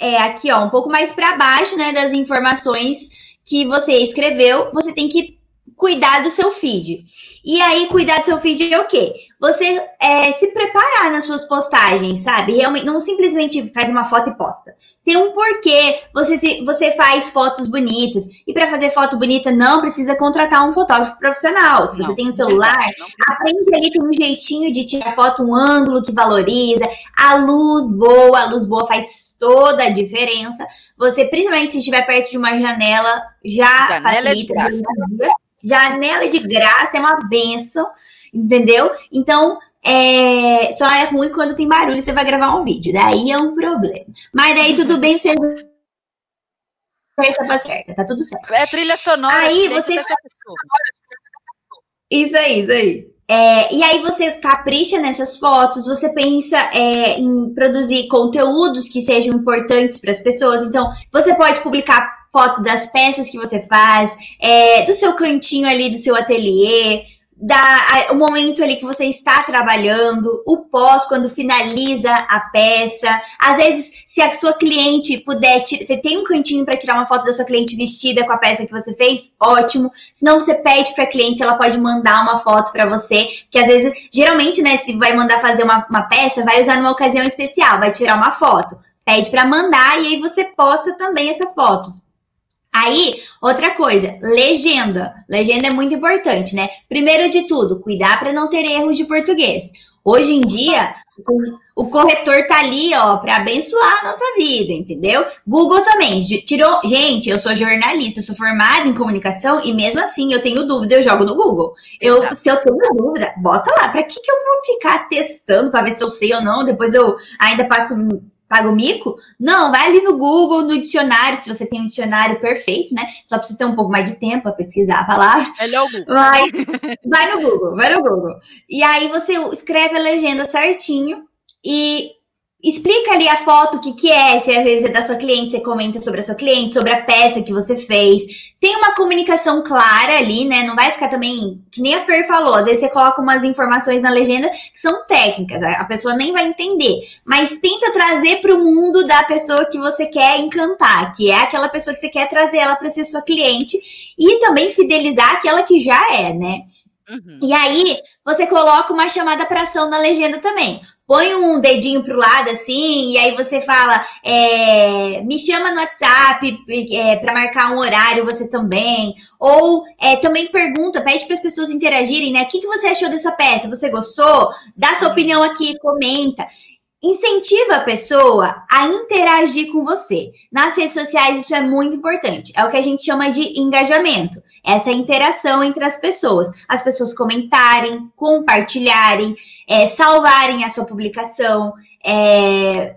É, aqui, ó, um pouco mais para baixo, né, das informações que você escreveu, você tem que cuidar do seu feed. E aí, cuidar do seu feed é o quê? Você é, se preparar nas suas postagens, sabe? Realmente, não simplesmente faz uma foto e posta. Tem um porquê. Você, se, você faz fotos bonitas. E para fazer foto bonita, não precisa contratar um fotógrafo profissional. Se você não, tem um celular, não, não. aprende ali, tem um jeitinho de tirar foto, um ângulo que valoriza. A luz boa, a luz boa faz toda a diferença. Você, principalmente se estiver perto de uma janela, já janela facilita. É de graça. Janela de graça é uma benção, entendeu? Então, é, só é ruim quando tem barulho e você vai gravar um vídeo. Daí é um problema. Mas daí tudo bem sendo essa certa, tá tudo certo. É trilha sonora. Aí você. Isso aí, isso aí. É, e aí você capricha nessas fotos, você pensa é, em produzir conteúdos que sejam importantes para as pessoas. Então, você pode publicar fotos das peças que você faz, é, do seu cantinho ali do seu ateliê, da, o momento ali que você está trabalhando, o pós, quando finaliza a peça. Às vezes, se a sua cliente puder, você tem um cantinho para tirar uma foto da sua cliente vestida com a peça que você fez, ótimo. Se não, você pede para a cliente se ela pode mandar uma foto para você, que às vezes, geralmente, né, se vai mandar fazer uma, uma peça, vai usar numa ocasião especial, vai tirar uma foto. Pede para mandar e aí você posta também essa foto. Aí, outra coisa, legenda. Legenda é muito importante, né? Primeiro de tudo, cuidar para não ter erros de português. Hoje em dia, o corretor tá ali, ó, para abençoar a nossa vida, entendeu? Google também tirou. Gente, eu sou jornalista, sou formada em comunicação e mesmo assim eu tenho dúvida, eu jogo no Google. Eu, se eu tenho dúvida, bota lá. Para que que eu vou ficar testando para ver se eu sei ou não? Depois eu ainda passo paga o mico? Não, vai ali no Google, no dicionário, se você tem um dicionário perfeito, né? Só precisa ter um pouco mais de tempo para pesquisar a palavra. é o Google. Mas vai no Google, vai no Google. E aí você escreve a legenda certinho e ali a foto, o que, que é, se às vezes é da sua cliente, você comenta sobre a sua cliente, sobre a peça que você fez. Tem uma comunicação clara ali, né? Não vai ficar também, que nem a Fer falou, às vezes você coloca umas informações na legenda que são técnicas, a pessoa nem vai entender. Mas tenta trazer para o mundo da pessoa que você quer encantar, que é aquela pessoa que você quer trazer ela para ser sua cliente e também fidelizar aquela que já é, né? Uhum. E aí, você coloca uma chamada para ação na legenda também põe um dedinho pro lado assim, e aí você fala, é, me chama no WhatsApp é, para marcar um horário, você também. Ou é, também pergunta, pede para as pessoas interagirem, né? O que, que você achou dessa peça? Você gostou? Dá sua opinião aqui, comenta incentiva a pessoa a interagir com você. Nas redes sociais, isso é muito importante. É o que a gente chama de engajamento. Essa interação entre as pessoas. As pessoas comentarem, compartilharem, é, salvarem a sua publicação, é,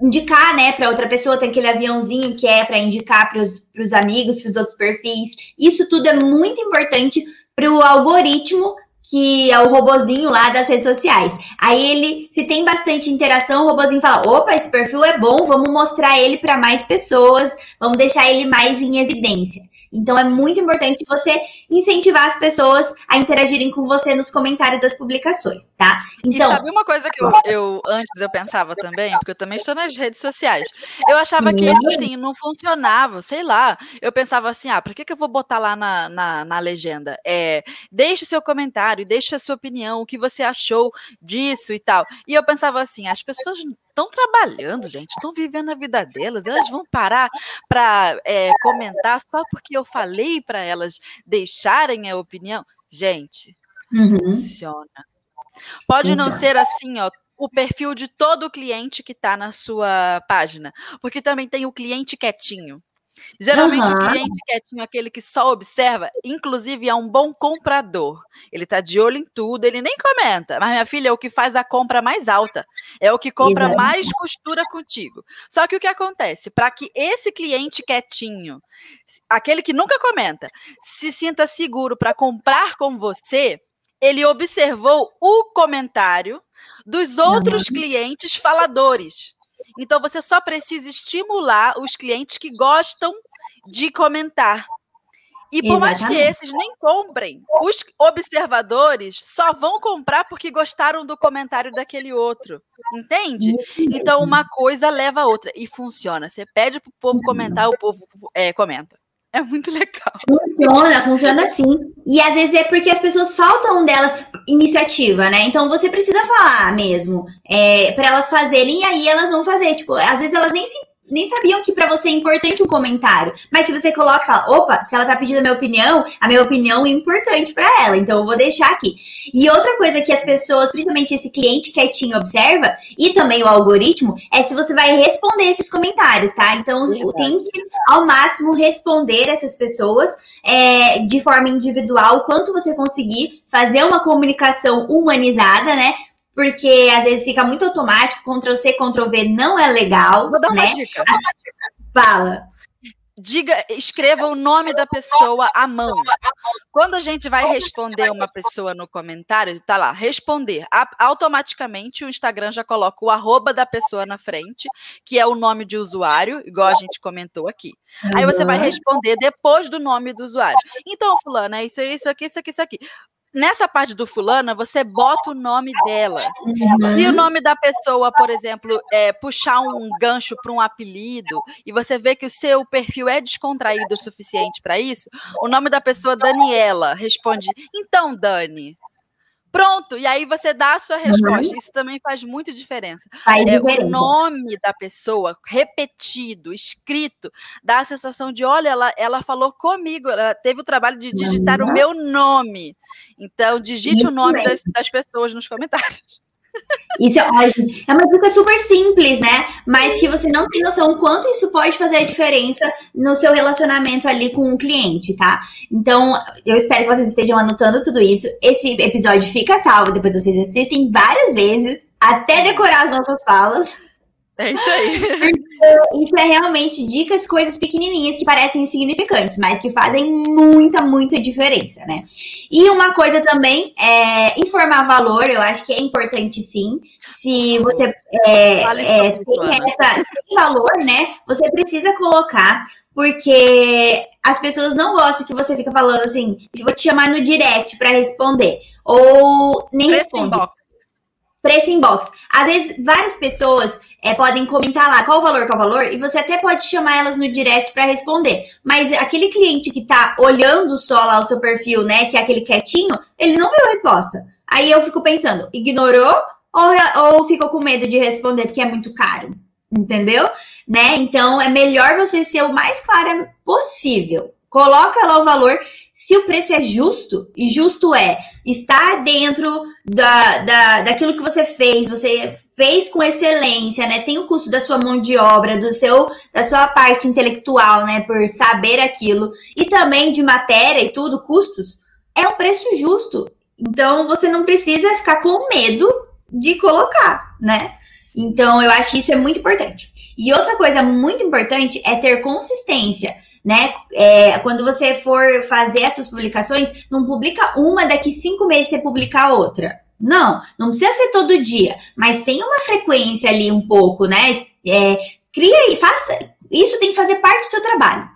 indicar, né, para outra pessoa, tem aquele aviãozinho que é para indicar para os amigos, para os outros perfis. Isso tudo é muito importante para o algoritmo que é o robozinho lá das redes sociais. Aí ele, se tem bastante interação, o robozinho fala: opa, esse perfil é bom, vamos mostrar ele para mais pessoas, vamos deixar ele mais em evidência. Então é muito importante você incentivar as pessoas a interagirem com você nos comentários das publicações, tá? Então, e sabe uma coisa que eu, eu, antes eu pensava também, porque eu também estou nas redes sociais. Eu achava que isso assim não funcionava, sei lá. Eu pensava assim, ah, por que, que eu vou botar lá na, na, na legenda? É, deixe seu comentário, deixe a sua opinião, o que você achou disso e tal. E eu pensava assim, as pessoas estão trabalhando, gente, estão vivendo a vida delas. Elas vão parar para é, comentar só porque eu falei para elas deixarem a opinião. Gente, uhum. funciona. Pode funciona. não ser assim, ó, o perfil de todo cliente que está na sua página, porque também tem o cliente quietinho. Geralmente uhum. o cliente quietinho, aquele que só observa, inclusive é um bom comprador. Ele tá de olho em tudo, ele nem comenta. Mas minha filha é o que faz a compra mais alta, é o que compra Exato. mais costura contigo. Só que o que acontece? Para que esse cliente quietinho, aquele que nunca comenta, se sinta seguro para comprar com você, ele observou o comentário dos outros uhum. clientes faladores. Então você só precisa estimular os clientes que gostam de comentar. E por Exatamente. mais que esses nem comprem, os observadores só vão comprar porque gostaram do comentário daquele outro. Entende? Então uma coisa leva a outra. E funciona. Você pede para o povo comentar, o povo é, comenta. É muito legal. Funciona, funciona assim. E às vezes é porque as pessoas faltam delas iniciativa, né? Então você precisa falar mesmo é, para elas fazerem e aí elas vão fazer. Tipo, às vezes elas nem se nem sabiam que para você é importante um comentário. Mas se você coloca fala, opa, se ela tá pedindo a minha opinião, a minha opinião é importante para ela, então eu vou deixar aqui. E outra coisa que as pessoas, principalmente esse cliente quietinho, observa, e também o algoritmo, é se você vai responder esses comentários, tá? Então tem que, ao máximo, responder essas pessoas é, de forma individual, quanto você conseguir fazer uma comunicação humanizada, né? Porque às vezes fica muito automático, Ctrl C, Ctrl V não é legal. Vou dar uma né? dica. Fala. Diga, escreva o nome da pessoa à mão. Quando a gente vai responder uma pessoa no comentário, tá lá, responder. automaticamente o Instagram já coloca o arroba da pessoa na frente, que é o nome de usuário, igual a gente comentou aqui. Aí você vai responder depois do nome do usuário. Então, fulano, é isso, isso aqui, isso aqui, isso aqui nessa parte do fulana, você bota o nome dela. Uhum. Se o nome da pessoa, por exemplo, é puxar um gancho para um apelido e você vê que o seu perfil é descontraído o suficiente para isso, o nome da pessoa Daniela responde: "Então, Dani, Pronto, e aí você dá a sua resposta. Uhum. Isso também faz muita diferença. Faz é, o nome da pessoa, repetido, escrito, dá a sensação de: olha, ela, ela falou comigo, ela teve o trabalho de digitar uhum. o meu nome. Então, digite o nome das, das pessoas nos comentários. Isso é, é uma dica super simples, né? Mas que você não tem noção quanto isso pode fazer a diferença no seu relacionamento ali com o cliente, tá? Então, eu espero que vocês estejam anotando tudo isso. Esse episódio fica salvo, depois vocês assistem várias vezes, até decorar as nossas falas. É isso aí. isso é realmente dicas, coisas pequenininhas que parecem insignificantes, mas que fazem muita, muita diferença, né? E uma coisa também é informar valor, eu acho que é importante sim. Se você é, é, tem, essa, tem valor, né? Você precisa colocar porque as pessoas não gostam que você fica falando assim, vou te chamar no direct para responder, ou nem Preço responde. Inbox. Preço inbox. Às vezes, várias pessoas é, podem comentar lá qual o valor, qual o valor, e você até pode chamar elas no direct para responder. Mas aquele cliente que tá olhando só lá o seu perfil, né, que é aquele quietinho, ele não viu a resposta. Aí eu fico pensando, ignorou ou, ou ficou com medo de responder porque é muito caro? Entendeu? né? Então é melhor você ser o mais clara possível. Coloca lá o valor. Se o preço é justo, e justo é estar dentro da, da, daquilo que você fez, você fez com excelência, né? Tem o custo da sua mão de obra, do seu, da sua parte intelectual, né? Por saber aquilo, e também de matéria e tudo, custos, é um preço justo. Então você não precisa ficar com medo de colocar, né? Então eu acho que isso é muito importante. E outra coisa muito importante é ter consistência, né? É, quando você for fazer essas publicações, não publica uma, daqui cinco meses você publicar outra. Não, não precisa ser todo dia, mas tem uma frequência ali um pouco, né? É, cria e faça. Isso tem que fazer parte do seu trabalho,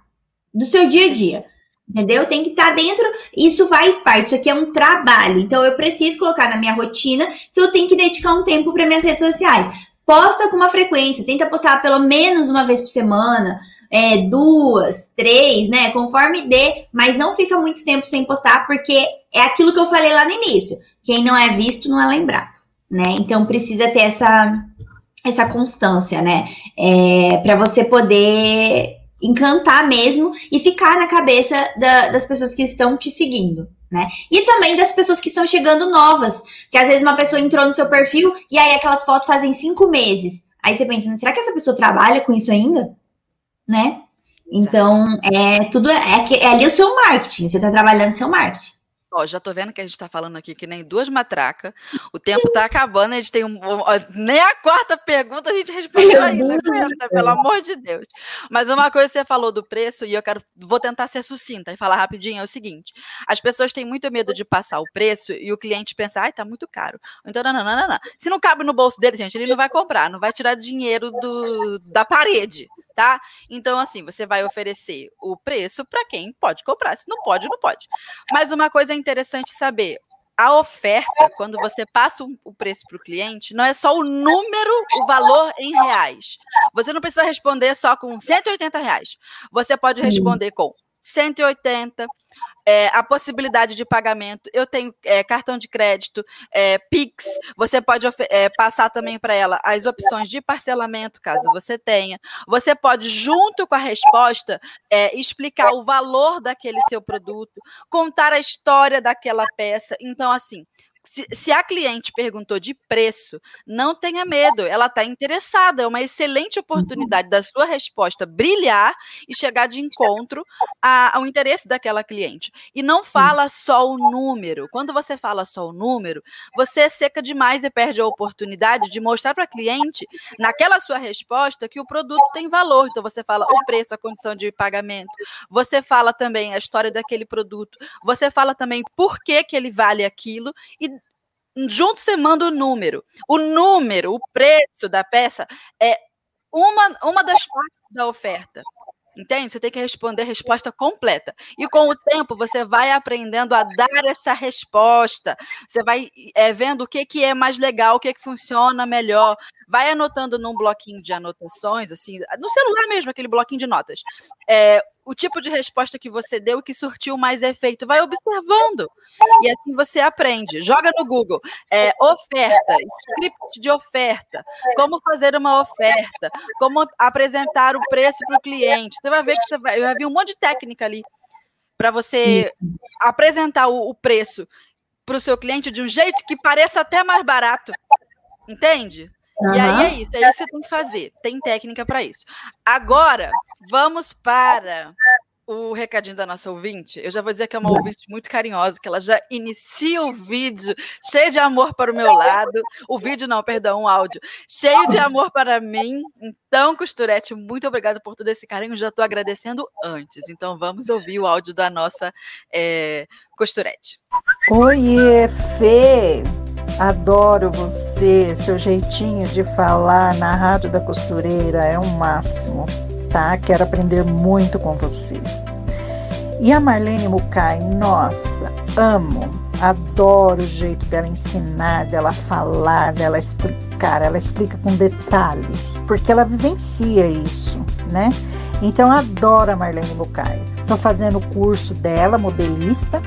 do seu dia a dia. Entendeu? Tem que estar tá dentro, isso faz parte, isso aqui é um trabalho. Então eu preciso colocar na minha rotina que eu tenho que dedicar um tempo para minhas redes sociais posta com uma frequência, tenta postar pelo menos uma vez por semana, é, duas, três, né? Conforme dê, mas não fica muito tempo sem postar, porque é aquilo que eu falei lá no início. Quem não é visto não é lembrado, né? Então precisa ter essa, essa constância, né? É, para você poder encantar mesmo e ficar na cabeça da, das pessoas que estão te seguindo né? E também das pessoas que estão chegando novas, que às vezes uma pessoa entrou no seu perfil e aí aquelas fotos fazem cinco meses. Aí você pensa, será que essa pessoa trabalha com isso ainda? Né? Então, é tudo é, é, ali o seu marketing, você está trabalhando seu marketing. Ó, já tô vendo que a gente tá falando aqui que nem duas matracas. O tempo tá acabando, a gente tem um. Nem a quarta pergunta a gente respondeu ainda, pelo amor de Deus. Mas uma coisa que você falou do preço, e eu quero. Vou tentar ser sucinta e falar rapidinho: é o seguinte: as pessoas têm muito medo de passar o preço e o cliente pensa, ai, tá muito caro. Então, não, não, não, não, não. Se não cabe no bolso dele, gente, ele não vai comprar, não vai tirar dinheiro do, da parede tá? Então, assim, você vai oferecer o preço para quem pode comprar. Se não pode, não pode. Mas uma coisa interessante saber: a oferta, quando você passa o preço para o cliente, não é só o número, o valor em reais. Você não precisa responder só com 180 reais. Você pode responder com 180, é, a possibilidade de pagamento. Eu tenho é, cartão de crédito, é, Pix. Você pode é, passar também para ela as opções de parcelamento, caso você tenha. Você pode, junto com a resposta, é, explicar o valor daquele seu produto, contar a história daquela peça. Então, assim, se, se, a cliente perguntou de preço, não tenha medo, ela está interessada, é uma excelente oportunidade da sua resposta brilhar e chegar de encontro a, ao interesse daquela cliente. E não fala só o número. Quando você fala só o número, você seca demais e perde a oportunidade de mostrar para a cliente, naquela sua resposta, que o produto tem valor. Então você fala o preço, a condição de pagamento, você fala também a história daquele produto, você fala também por que, que ele vale aquilo e junto você manda o número. O número, o preço da peça é uma, uma das partes da oferta. Entende? Você tem que responder a resposta completa. E com o tempo, você vai aprendendo a dar essa resposta. Você vai é, vendo o que, que é mais legal, o que, que funciona melhor. Vai anotando num bloquinho de anotações, assim, no celular mesmo, aquele bloquinho de notas. É, o tipo de resposta que você deu que surtiu mais efeito. Vai observando. E assim você aprende. Joga no Google. É, oferta, script de oferta, como fazer uma oferta, como apresentar o preço para o cliente. Você vai ver que você vai, vai vir um monte de técnica ali para você apresentar o, o preço para o seu cliente de um jeito que pareça até mais barato. Entende? Uhum. E aí é isso, é isso que você tem que fazer. Tem técnica para isso. Agora, vamos para o recadinho da nossa ouvinte. Eu já vou dizer que é uma ouvinte muito carinhosa, que ela já inicia o vídeo cheio de amor para o meu lado. O vídeo não, perdão, o áudio. Cheio de amor para mim. Então, Costurete, muito obrigada por todo esse carinho. Já estou agradecendo antes. Então, vamos ouvir o áudio da nossa é, Costurete. Oi, Fê! Adoro você, seu jeitinho de falar na Rádio da Costureira é um máximo tá? Quero aprender muito com você. E a Marlene Mukai, nossa, amo, adoro o jeito dela ensinar, dela falar, dela explicar. Ela explica com detalhes, porque ela vivencia isso, né? Então, adoro a Marlene Mukai. Estou fazendo o curso dela, modelista,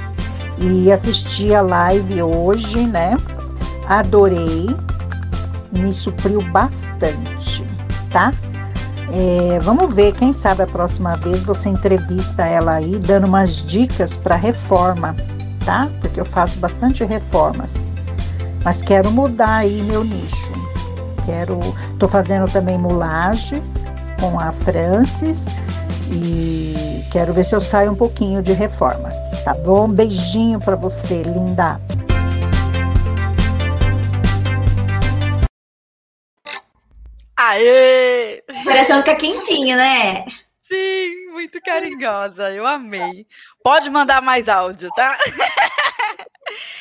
e assisti a live hoje, né? Adorei, me supriu bastante, tá? É, vamos ver, quem sabe a próxima vez você entrevista ela aí, dando umas dicas para reforma, tá? Porque eu faço bastante reformas, mas quero mudar aí meu nicho. Quero, tô fazendo também mulagem com a Francis e quero ver se eu saio um pouquinho de reformas, tá bom? Beijinho para você, linda. Aê! O coração fica quentinho, né? Sim, muito carinhosa. Eu amei. Pode mandar mais áudio, tá?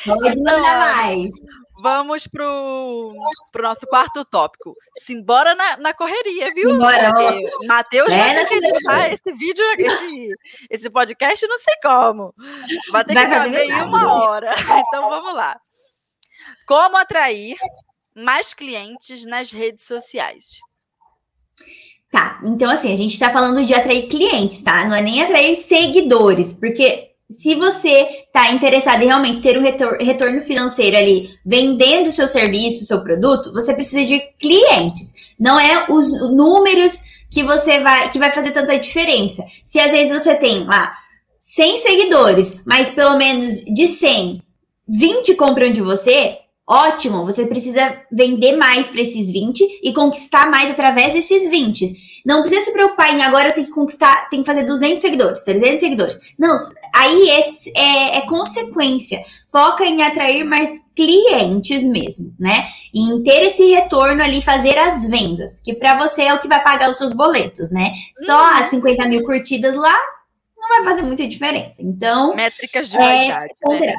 Pode mandar mais. Vamos pro, pro nosso quarto tópico. Simbora na, na correria, viu? Simbora, Matheus vai que editar esse vídeo, esse, esse podcast, não sei como. Vai ter que fazer em uma hora. Então vamos lá. Como atrair mais clientes nas redes sociais? Tá, então assim, a gente tá falando de atrair clientes, tá? Não é nem atrair seguidores, porque se você tá interessado em realmente ter um retorno financeiro ali, vendendo o seu serviço, o seu produto, você precisa de clientes. Não é os números que você vai que vai fazer tanta diferença. Se às vezes você tem lá 100 seguidores, mas pelo menos de 100, 20 compram de você, Ótimo, você precisa vender mais para esses 20 e conquistar mais através desses 20. Não precisa se preocupar em agora eu tenho que conquistar, tem que fazer 200 seguidores, 300 seguidores. Não, aí é, é, é consequência. Foca em atrair mais clientes mesmo, né? E em ter esse retorno ali, fazer as vendas, que para você é o que vai pagar os seus boletos, né? Só uhum. as 50 mil curtidas lá, vai fazer muita diferença. Então. Métricas de vaidade, é, né.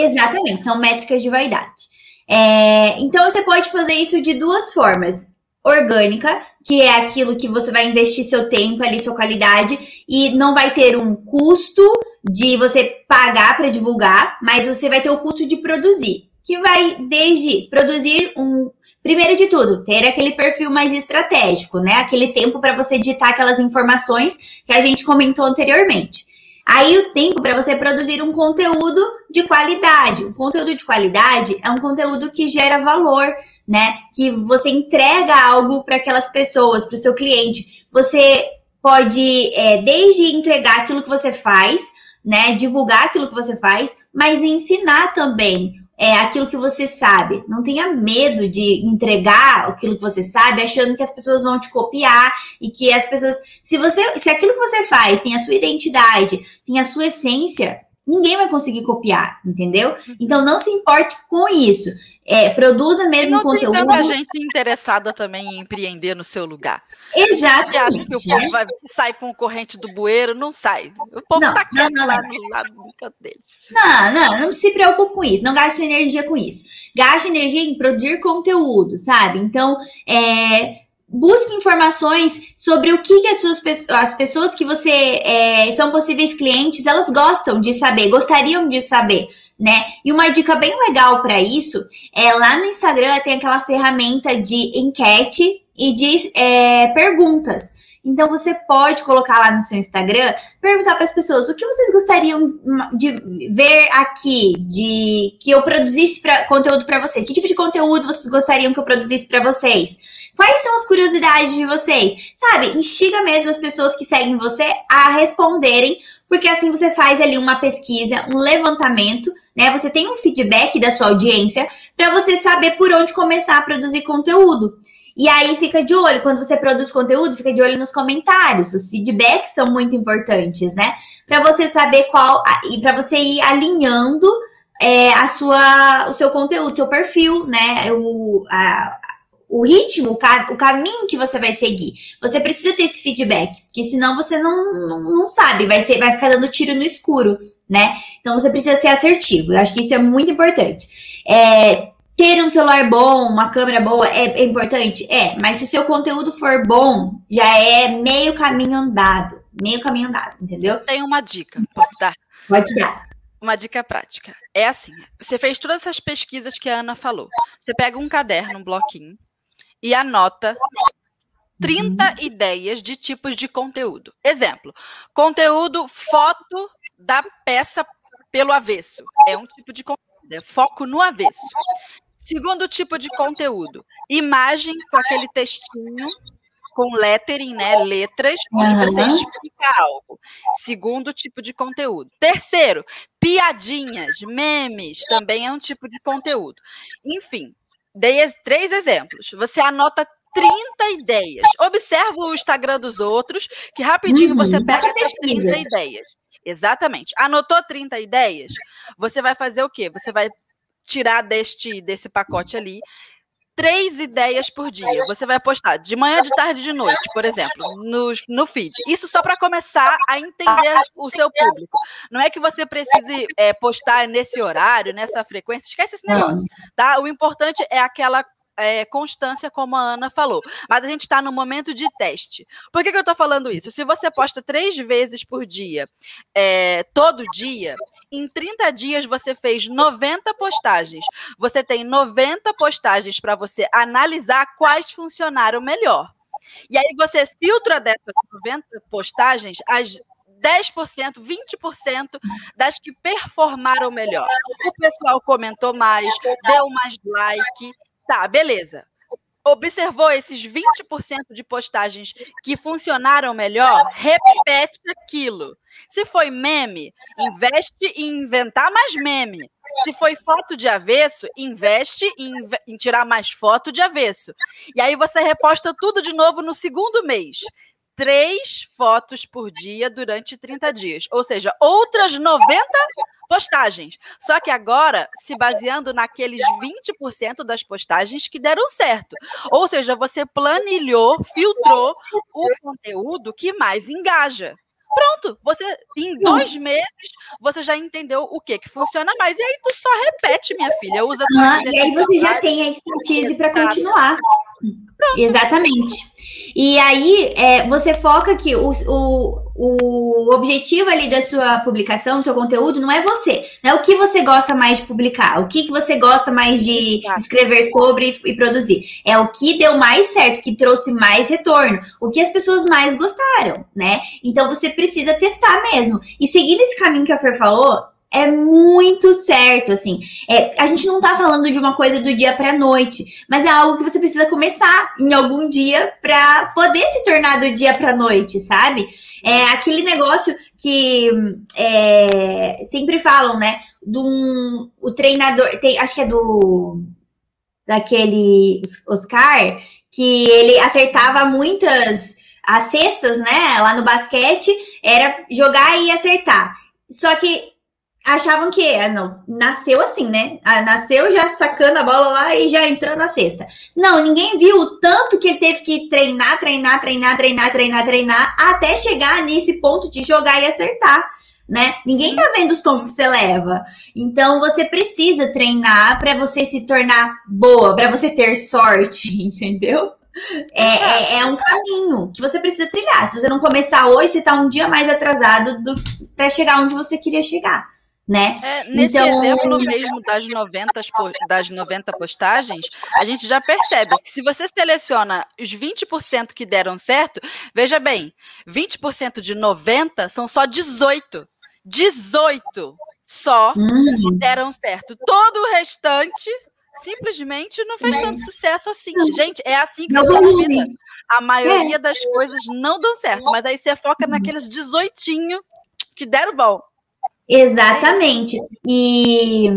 Exatamente, são métricas de vaidade. É, então você pode fazer isso de duas formas. Orgânica, que é aquilo que você vai investir seu tempo ali, sua qualidade, e não vai ter um custo de você pagar para divulgar, mas você vai ter o custo de produzir, que vai desde produzir um Primeiro de tudo, ter aquele perfil mais estratégico, né? Aquele tempo para você digitar aquelas informações que a gente comentou anteriormente. Aí o tempo para você produzir um conteúdo de qualidade. Um conteúdo de qualidade é um conteúdo que gera valor, né? Que você entrega algo para aquelas pessoas, para o seu cliente. Você pode, é, desde entregar aquilo que você faz, né? Divulgar aquilo que você faz, mas ensinar também é, aquilo que você sabe. Não tenha medo de entregar aquilo que você sabe, achando que as pessoas vão te copiar e que as pessoas. Se você, se aquilo que você faz tem a sua identidade, tem a sua essência, ninguém vai conseguir copiar, entendeu? Uhum. Então não se importe com isso. É, produza mesmo conteúdo. Tem tanta gente interessada também em empreender no seu lugar. Exato. Você acha que o povo vai sair com corrente do bueiro? Não sai. O povo não, tá quieto não, não, lá no lado do canto deles. Não, não, não se preocupe com isso. Não gaste energia com isso. Gaste energia em produzir conteúdo, sabe? Então, é, busque informações sobre o que, que as, suas, as pessoas que você é, são possíveis clientes, elas gostam de saber, gostariam de saber né? E uma dica bem legal para isso é lá no Instagram tem aquela ferramenta de enquete e de é, perguntas. Então você pode colocar lá no seu Instagram, perguntar para as pessoas o que vocês gostariam de ver aqui, de que eu produzisse pra, conteúdo para vocês. Que tipo de conteúdo vocês gostariam que eu produzisse para vocês? Quais são as curiosidades de vocês? Sabe, instiga mesmo as pessoas que seguem você a responderem porque assim você faz ali uma pesquisa, um levantamento, né? Você tem um feedback da sua audiência para você saber por onde começar a produzir conteúdo. E aí fica de olho, quando você produz conteúdo, fica de olho nos comentários. Os feedbacks são muito importantes, né? Para você saber qual e para você ir alinhando é, a sua, o seu conteúdo, seu perfil, né? O, a, o ritmo, o, caminho que você vai seguir. Você precisa ter esse feedback, porque senão você não, não, não, sabe, vai, ser, vai ficar dando tiro no escuro, né? Então você precisa ser assertivo. Eu acho que isso é muito importante. É, ter um celular bom, uma câmera boa é, é, importante? É, mas se o seu conteúdo for bom, já é meio caminho andado. Meio caminho andado, entendeu? Tem uma dica, posso dar? Pode dar. Uma dica prática. É assim: você fez todas essas pesquisas que a Ana falou. Você pega um caderno, um bloquinho, e anota 30 uhum. ideias de tipos de conteúdo. Exemplo: conteúdo foto da peça pelo avesso. É um tipo de conteúdo, é foco no avesso. Segundo tipo de conteúdo, imagem com aquele textinho com lettering, né, letras, onde uhum. você explica algo. Segundo tipo de conteúdo. Terceiro, piadinhas, memes, também é um tipo de conteúdo. Enfim, dei três exemplos. Você anota 30 ideias. Observa o Instagram dos outros, que rapidinho uhum. você pega essas 30 ideias. Exatamente. Anotou 30 ideias? Você vai fazer o quê? Você vai tirar deste desse pacote ali três ideias por dia. Você vai postar de manhã, de tarde, de noite, por exemplo, no, no feed. Isso só para começar a entender o seu público. Não é que você precise é, postar nesse horário, nessa frequência. Esquece esse negócio, tá? O importante é aquela é, constância, como a Ana falou. Mas a gente está no momento de teste. Por que, que eu estou falando isso? Se você posta três vezes por dia, é, todo dia, em 30 dias você fez 90 postagens. Você tem 90 postagens para você analisar quais funcionaram melhor. E aí você filtra dessas 90 postagens as 10%, 20% das que performaram melhor. O pessoal comentou mais, deu mais like, Tá, beleza. Observou esses 20% de postagens que funcionaram melhor? Repete aquilo. Se foi meme, investe em inventar mais meme. Se foi foto de avesso, investe em, em tirar mais foto de avesso. E aí você reposta tudo de novo no segundo mês três fotos por dia durante 30 dias. Ou seja, outras 90 postagens. Só que agora, se baseando naqueles 20% das postagens que deram certo. Ou seja, você planilhou, filtrou o conteúdo que mais engaja. Pronto, você em dois meses você já entendeu o que que funciona mais e aí tu só repete, minha filha, usa. Ah, e aí você já tem a expertise para continuar. Pronto. Exatamente. E aí é, você foca que o, o, o objetivo ali da sua publicação, do seu conteúdo, não é você. Não é o que você gosta mais de publicar, o que, que você gosta mais de escrever sobre e, e produzir. É o que deu mais certo, que trouxe mais retorno, o que as pessoas mais gostaram, né? Então você precisa testar mesmo. E seguindo esse caminho que a Fer falou, é muito certo, assim. É, a gente não tá falando de uma coisa do dia pra noite, mas é algo que você precisa começar em algum dia para poder se tornar do dia pra noite, sabe? É aquele negócio que é, sempre falam, né? Do o treinador, tem, acho que é do daquele Oscar, que ele acertava muitas as cestas, né? Lá no basquete, era jogar e acertar. Só que achavam que ah, não, nasceu assim, né? Ah, nasceu já sacando a bola lá e já entrando na cesta. Não, ninguém viu o tanto que ele teve que treinar, treinar, treinar, treinar, treinar, treinar, até chegar nesse ponto de jogar e acertar. Né? Ninguém tá vendo os tons que você leva. Então você precisa treinar para você se tornar boa, para você ter sorte, entendeu? É, é, é, um caminho que você precisa trilhar. Se você não começar hoje, você tá um dia mais atrasado para chegar onde você queria chegar né? É, nesse então... exemplo mesmo das 90, das 90 postagens, a gente já percebe que se você seleciona os 20% que deram certo, veja bem, 20% de 90 são só 18. 18 só hum. deram certo. Todo o restante simplesmente não fez tanto sucesso assim. Gente, é assim que funciona a vida. A maioria é. das coisas não dão certo, mas aí você foca naqueles 18 que deram bom. Exatamente. E,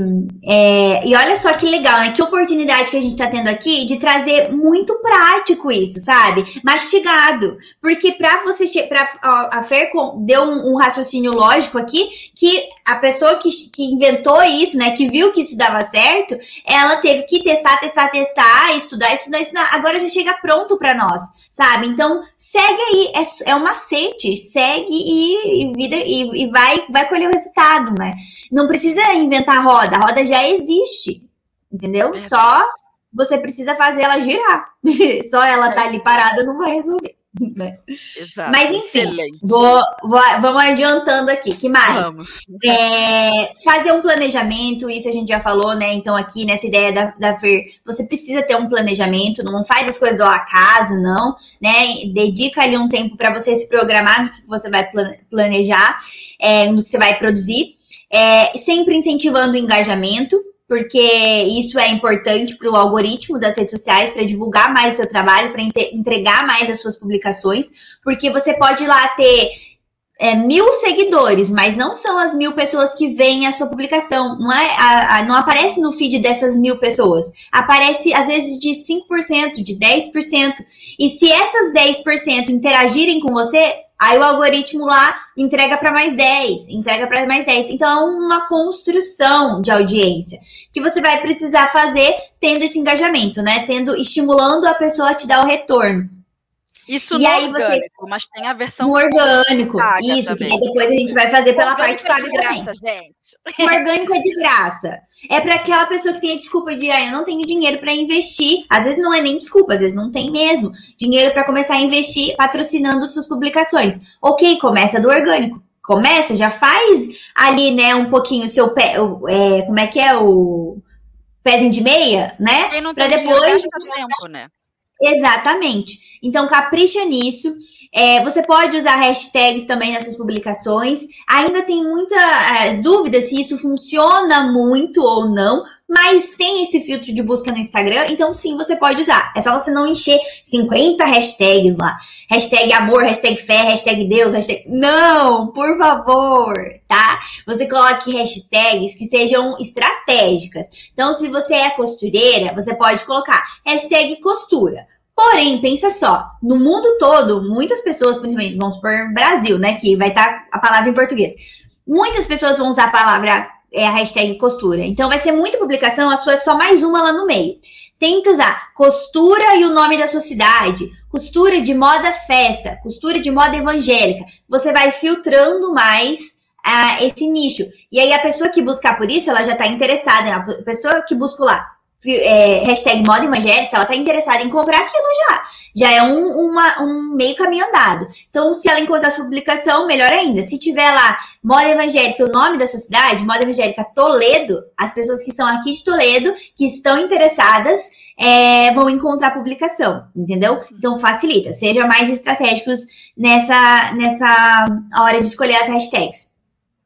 é, e olha só que legal, né? Que oportunidade que a gente está tendo aqui de trazer muito prático isso, sabe? Mastigado. Porque para você para a Fer deu um, um, raciocínio lógico aqui que a pessoa que, que inventou isso, né? Que viu que isso dava certo, ela teve que testar, testar, testar, estudar, estudar, estudar. Agora já chega pronto para nós, sabe? Então segue aí, é, é um macete, segue e, e vida e, e vai, vai colher o resultado né? Não precisa inventar a roda, a roda já existe, entendeu? É. Só você precisa fazer ela girar. Só ela tá ali parada não vai resolver. Né? Exato, Mas enfim, vou, vou, vamos adiantando aqui. Que mais? É, fazer um planejamento, isso a gente já falou, né? Então, aqui nessa ideia da, da Fer, você precisa ter um planejamento, não faz as coisas ao acaso, não, né? Dedica ali um tempo para você se programar no que você vai planejar, é, no que você vai produzir. É, sempre incentivando o engajamento, porque isso é importante para o algoritmo das redes sociais, para divulgar mais o seu trabalho, para entregar mais as suas publicações, porque você pode lá ter é, mil seguidores, mas não são as mil pessoas que veem a sua publicação. Não, é, a, a, não aparece no feed dessas mil pessoas. Aparece, às vezes, de 5%, de 10%. E se essas 10% interagirem com você, Aí o algoritmo lá entrega para mais 10, entrega para mais 10. Então é uma construção de audiência que você vai precisar fazer tendo esse engajamento, né? Tendo estimulando a pessoa a te dar o retorno. Isso e aí orgânico, você... mas tem a versão no orgânico. Isso, também. que depois a gente vai fazer pela parte paga é de graça, também. Gente. O orgânico é de graça. É para aquela pessoa que tem a desculpa de, ah, eu não tenho dinheiro para investir. Às vezes não é nem desculpa, às vezes não tem mesmo dinheiro para começar a investir patrocinando suas publicações. OK, começa do orgânico. Começa, já faz ali, né, um pouquinho o seu pé, é, como é que é o pezinho de meia, né? Para depois tempo, né? Exatamente. Então, capricha nisso. É, você pode usar hashtags também nas suas publicações. Ainda tem muitas dúvidas se isso funciona muito ou não, mas tem esse filtro de busca no Instagram, então sim, você pode usar. É só você não encher 50 hashtags lá. Hashtag amor, hashtag fé, hashtag Deus, hashtag. Não, por favor, tá? Você coloque hashtags que sejam estratégicas. Então, se você é costureira, você pode colocar hashtag costura. Porém, pensa só, no mundo todo, muitas pessoas, principalmente, vamos por Brasil, né? Que vai estar tá a palavra em português. Muitas pessoas vão usar a palavra, é, a hashtag costura. Então, vai ser muita publicação, a sua é só mais uma lá no meio. Tenta usar costura e o nome da sua cidade, costura de moda festa, costura de moda evangélica. Você vai filtrando mais uh, esse nicho. E aí, a pessoa que buscar por isso, ela já está interessada. A pessoa que busca lá é, hashtag moda evangélica, ela tá interessada em comprar aquilo já. Já é um, uma, um meio caminho andado. Então, se ela encontrar sua publicação, melhor ainda. Se tiver lá moda evangélica, o nome da sua cidade, moda evangélica Toledo, as pessoas que são aqui de Toledo, que estão interessadas, é, vão encontrar a publicação, entendeu? Então facilita. Seja mais estratégicos nessa, nessa hora de escolher as hashtags.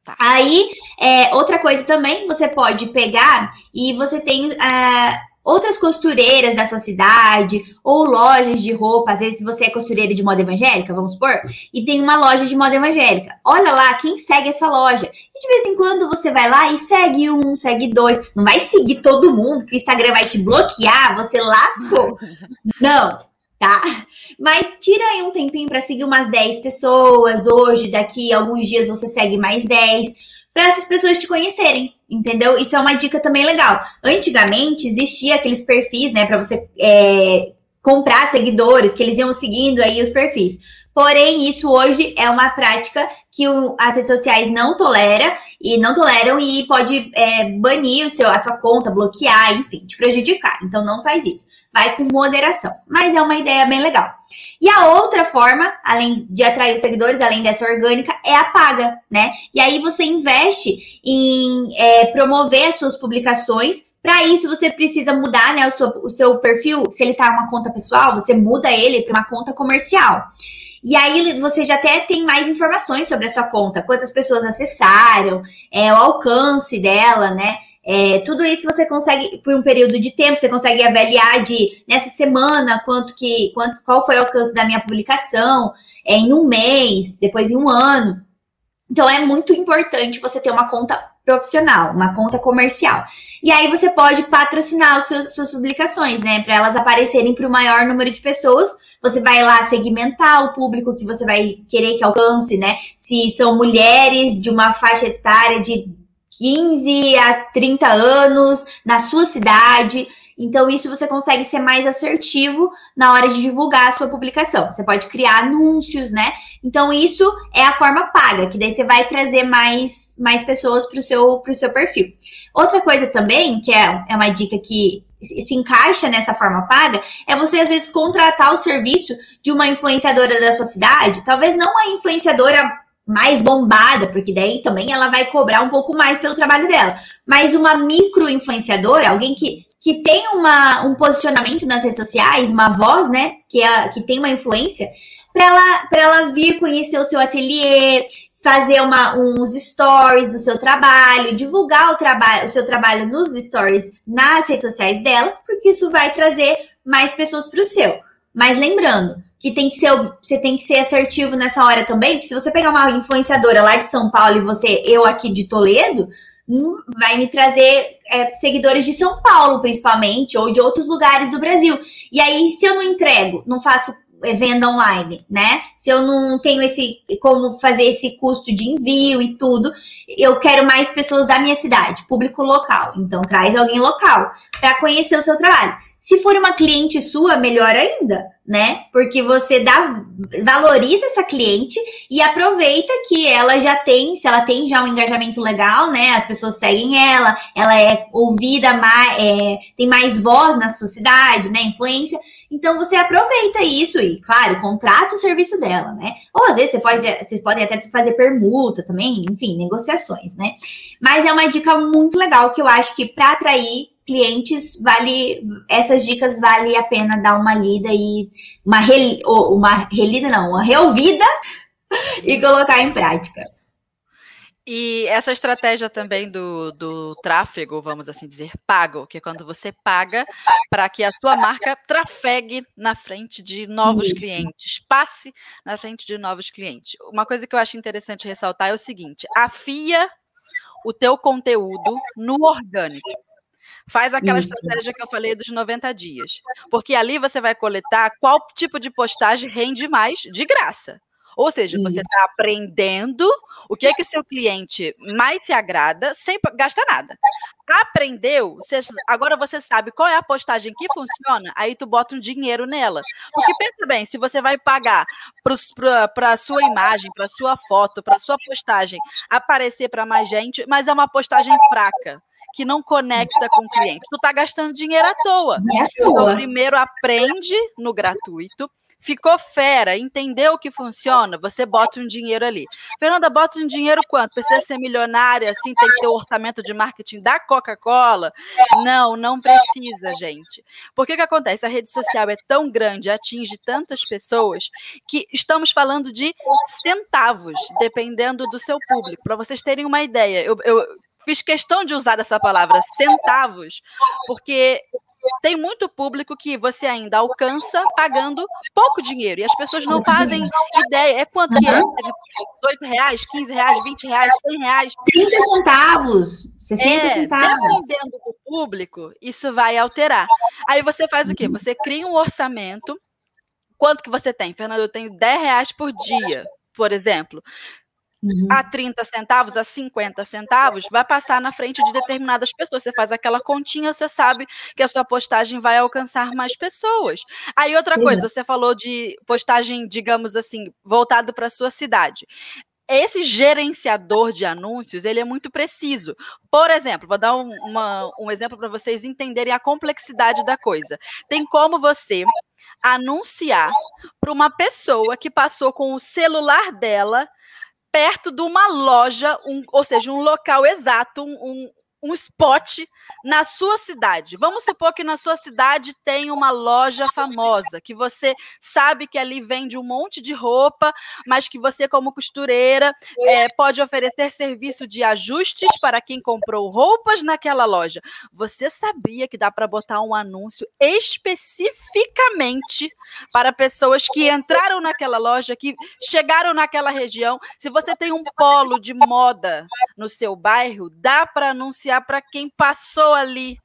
Tá. Aí, é, outra coisa também, você pode pegar e você tem é, outras costureiras da sua cidade, ou lojas de roupa, às vezes você é costureira de moda evangélica, vamos supor, e tem uma loja de moda evangélica. Olha lá quem segue essa loja. E de vez em quando você vai lá e segue um, segue dois. Não vai seguir todo mundo, que o Instagram vai te bloquear, você lascou. Não tá? Mas tira aí um tempinho para seguir umas 10 pessoas. Hoje, daqui a alguns dias, você segue mais 10, para essas pessoas te conhecerem, entendeu? Isso é uma dica também legal. Antigamente existia aqueles perfis, né, para você é, comprar seguidores, que eles iam seguindo aí os perfis. Porém, isso hoje é uma prática que o, as redes sociais não tolera e não toleram e pode é, banir o seu, a sua conta, bloquear, enfim, te prejudicar. Então não faz isso. Vai com moderação. Mas é uma ideia bem legal. E a outra forma, além de atrair os seguidores, além dessa orgânica, é a paga, né? E aí você investe em é, promover as suas publicações para isso, você precisa mudar né, o, seu, o seu perfil. Se ele tá uma conta pessoal, você muda ele para uma conta comercial. E aí você já até tem mais informações sobre a sua conta, quantas pessoas acessaram, é, o alcance dela, né? É, tudo isso você consegue, por um período de tempo, você consegue avaliar de nessa semana quanto que, quanto, qual foi o alcance da minha publicação, é, em um mês, depois em um ano. Então é muito importante você ter uma conta profissional, uma conta comercial. E aí você pode patrocinar as suas, suas publicações, né? Para elas aparecerem para o maior número de pessoas. Você vai lá segmentar o público que você vai querer que alcance, né? Se são mulheres de uma faixa etária de 15 a 30 anos na sua cidade. Então, isso você consegue ser mais assertivo na hora de divulgar a sua publicação. Você pode criar anúncios, né? Então, isso é a forma paga, que daí você vai trazer mais, mais pessoas para o seu, seu perfil. Outra coisa também, que é, é uma dica que se encaixa nessa forma paga, é você às vezes contratar o serviço de uma influenciadora da sua cidade, talvez não a influenciadora mais bombada, porque daí também ela vai cobrar um pouco mais pelo trabalho dela. Mas uma micro influenciadora, alguém que que tem uma, um posicionamento nas redes sociais, uma voz, né, que, é, que tem uma influência, para ela, ela vir conhecer o seu ateliê, fazer uma, uns stories do seu trabalho, divulgar o, trabalho, o seu trabalho nos stories nas redes sociais dela, porque isso vai trazer mais pessoas para o seu. Mas lembrando que tem que ser, você tem que ser assertivo nessa hora também, porque se você pegar uma influenciadora lá de São Paulo e você, eu aqui de Toledo, vai me trazer é, seguidores de São Paulo, principalmente, ou de outros lugares do Brasil. E aí, se eu não entrego, não faço é, venda online, né? Se eu não tenho esse como fazer esse custo de envio e tudo, eu quero mais pessoas da minha cidade, público local. Então traz alguém local para conhecer o seu trabalho. Se for uma cliente sua, melhor ainda, né? Porque você dá, valoriza essa cliente e aproveita que ela já tem, se ela tem já um engajamento legal, né? As pessoas seguem ela, ela é ouvida, mais, é, tem mais voz na sociedade, né? Influência. Então você aproveita isso e, claro, contrata o serviço dela, né? Ou às vezes você pode, vocês podem até fazer permuta também, enfim, negociações, né? Mas é uma dica muito legal que eu acho que para atrair clientes, vale essas dicas vale a pena dar uma lida e uma, re, uma relida, não, uma reouvida e colocar em prática. E essa estratégia também do, do tráfego, vamos assim dizer, pago, que é quando você paga para que a sua marca trafegue na frente de novos Isso. clientes, passe na frente de novos clientes. Uma coisa que eu acho interessante ressaltar é o seguinte: afia o teu conteúdo no orgânico. Faz aquela Isso. estratégia que eu falei dos 90 dias. Porque ali você vai coletar qual tipo de postagem rende mais de graça. Ou seja, você está aprendendo o que é que o seu cliente mais se agrada sem gastar nada. Aprendeu, você, agora você sabe qual é a postagem que funciona, aí tu bota um dinheiro nela. Porque pensa bem, se você vai pagar para a sua imagem, para a sua foto, para a sua postagem aparecer para mais gente, mas é uma postagem fraca que não conecta com o cliente. Tu tá gastando dinheiro à toa. Então, primeiro aprende no gratuito. Ficou fera, entendeu o que funciona, você bota um dinheiro ali. Fernanda, bota um dinheiro quanto? Precisa ser milionária, assim, tem que ter o orçamento de marketing da Coca-Cola? Não, não precisa, gente. Por que que acontece? A rede social é tão grande, atinge tantas pessoas, que estamos falando de centavos, dependendo do seu público. Para vocês terem uma ideia, eu, eu fiz questão de usar essa palavra centavos, porque tem muito público que você ainda alcança pagando pouco dinheiro. E as pessoas não fazem ideia. É quanto que é? 18 reais, 15 reais, 20 reais, 100 reais. 30 centavos, 60 é, centavos. Dependendo do público, isso vai alterar. Aí você faz o quê? Você cria um orçamento. Quanto que você tem? Fernando, eu tenho 10 reais por dia, por exemplo uhum. a 30 centavos, a 50 centavos, vai passar na frente de determinadas pessoas. Você faz aquela continha, você sabe que a sua postagem vai alcançar mais pessoas. Aí outra coisa, você falou de postagem, digamos assim, voltado para a sua cidade esse gerenciador de anúncios ele é muito preciso. Por exemplo, vou dar um, uma, um exemplo para vocês entenderem a complexidade da coisa. Tem como você anunciar para uma pessoa que passou com o celular dela perto de uma loja, um, ou seja, um local exato, um, um, spot na sua cidade. Vamos supor que na sua cidade tem uma loja famosa, que você sabe que ali vende um monte de roupa, mas que você, como costureira, é, pode oferecer serviço de ajustes para quem comprou roupas naquela loja. Você sabia que dá para botar um anúncio especificamente para pessoas que entraram naquela loja, que chegaram naquela região? Se você tem um polo de moda no seu bairro, dá para anunciar para quem passou ali.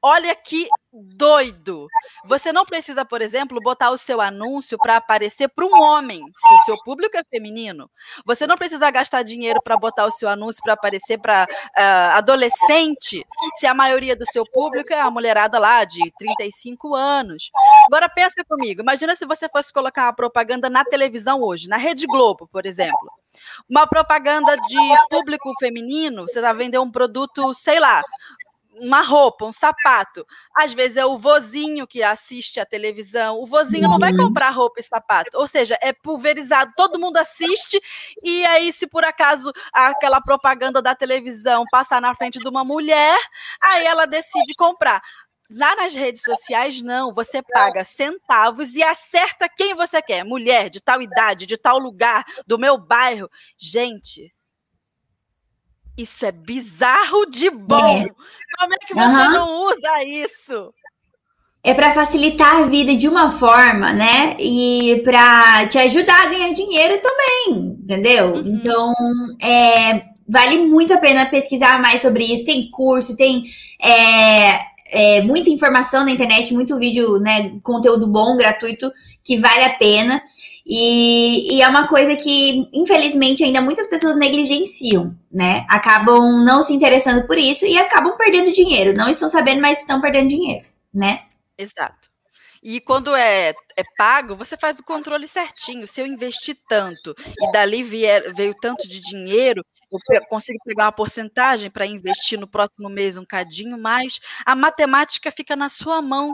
Olha que doido. Você não precisa, por exemplo, botar o seu anúncio para aparecer para um homem, se o seu público é feminino. Você não precisa gastar dinheiro para botar o seu anúncio para aparecer para uh, ah, adolescente, se a maioria do seu público é a mulherada lá de 35 anos. Agora pensa comigo, imagina se você fosse colocar uma propaganda na televisão hoje, na Rede Globo, por exemplo. Uma propaganda de público feminino, você vai vender um produto, sei lá, uma roupa, um sapato. Às vezes é o vozinho que assiste a televisão. O vozinho não vai uhum. comprar roupa e sapato. Ou seja, é pulverizado, todo mundo assiste, e aí, se por acaso aquela propaganda da televisão passar na frente de uma mulher, aí ela decide comprar. Já nas redes sociais, não. Você paga centavos e acerta quem você quer. Mulher de tal idade, de tal lugar, do meu bairro. Gente, isso é bizarro de bom. É. Como é que você uhum. não usa isso? É para facilitar a vida de uma forma, né? E para te ajudar a ganhar dinheiro também, entendeu? Uhum. Então, é, vale muito a pena pesquisar mais sobre isso. Tem curso, tem é, é, muita informação na internet, muito vídeo, né? Conteúdo bom, gratuito, que vale a pena. E, e, é uma coisa que, infelizmente, ainda muitas pessoas negligenciam, né? Acabam não se interessando por isso e acabam perdendo dinheiro. Não estão sabendo, mas estão perdendo dinheiro, né? Exato. E quando é, é pago, você faz o controle certinho. Se eu investir tanto e dali vier, veio tanto de dinheiro, eu consigo pegar uma porcentagem para investir no próximo mês um cadinho mais, a matemática fica na sua mão.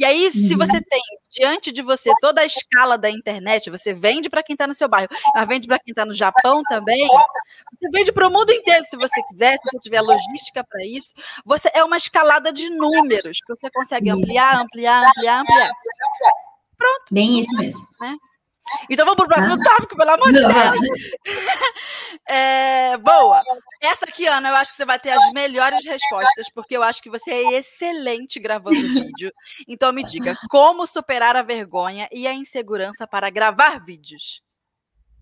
E aí, se uhum. você tem diante de você toda a escala da internet, você vende para quem está no seu bairro, mas vende para quem está no Japão também, você vende para o mundo inteiro, se você quiser, se você tiver logística para isso, você é uma escalada de números que você consegue ampliar, ampliar, ampliar, ampliar. Pronto. Bem isso mesmo. Né? Então vamos para o próximo ah. tópico, pelo amor de Deus. É, boa. Essa aqui, Ana, eu acho que você vai ter as melhores respostas, porque eu acho que você é excelente gravando vídeo. Então me diga, como superar a vergonha e a insegurança para gravar vídeos?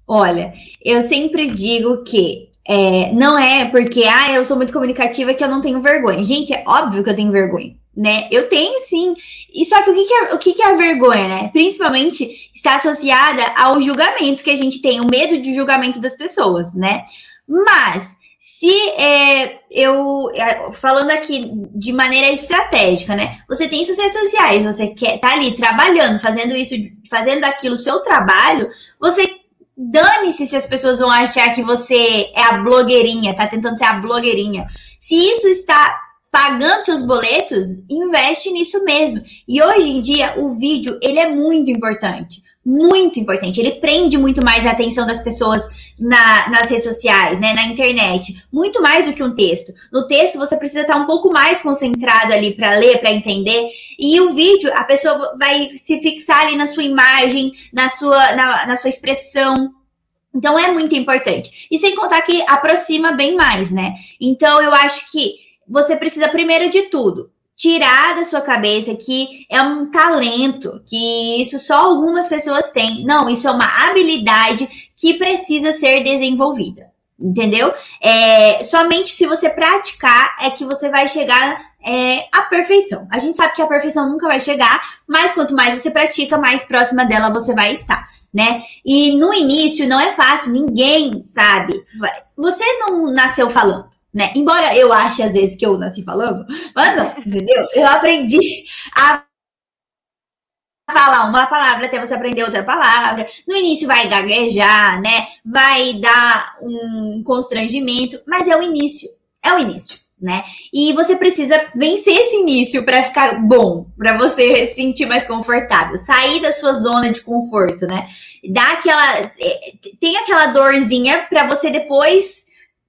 Olha, eu sempre digo que é, não é porque ah, eu sou muito comunicativa que eu não tenho vergonha. Gente, é óbvio que eu tenho vergonha né? Eu tenho sim. E só que o que, que, é, o que, que é a vergonha, né? Principalmente está associada ao julgamento que a gente tem, o medo de julgamento das pessoas, né? Mas se é, eu é, falando aqui de maneira estratégica, né? Você tem suas redes sociais, você quer tá ali trabalhando, fazendo isso, fazendo aquilo, seu trabalho, você dane-se se as pessoas vão achar que você é a blogueirinha, tá tentando ser a blogueirinha. Se isso está pagando seus boletos, investe nisso mesmo. E hoje em dia o vídeo ele é muito importante, muito importante. Ele prende muito mais a atenção das pessoas na, nas redes sociais, né, na internet, muito mais do que um texto. No texto você precisa estar um pouco mais concentrado ali para ler, para entender. E o vídeo a pessoa vai se fixar ali na sua imagem, na sua na, na sua expressão. Então é muito importante. E sem contar que aproxima bem mais, né? Então eu acho que você precisa, primeiro de tudo, tirar da sua cabeça que é um talento, que isso só algumas pessoas têm. Não, isso é uma habilidade que precisa ser desenvolvida. Entendeu? É, somente se você praticar é que você vai chegar é, à perfeição. A gente sabe que a perfeição nunca vai chegar, mas quanto mais você pratica, mais próxima dela você vai estar, né? E no início não é fácil, ninguém sabe. Você não nasceu falando né? Embora eu ache às vezes que eu nasci falando, mas não, entendeu? Eu aprendi a falar uma palavra até você aprender outra palavra. No início vai gaguejar, né? Vai dar um constrangimento, mas é o início. É o início, né? E você precisa vencer esse início para ficar bom, para você se sentir mais confortável, sair da sua zona de conforto, né? Dá aquela é, tem aquela dorzinha para você depois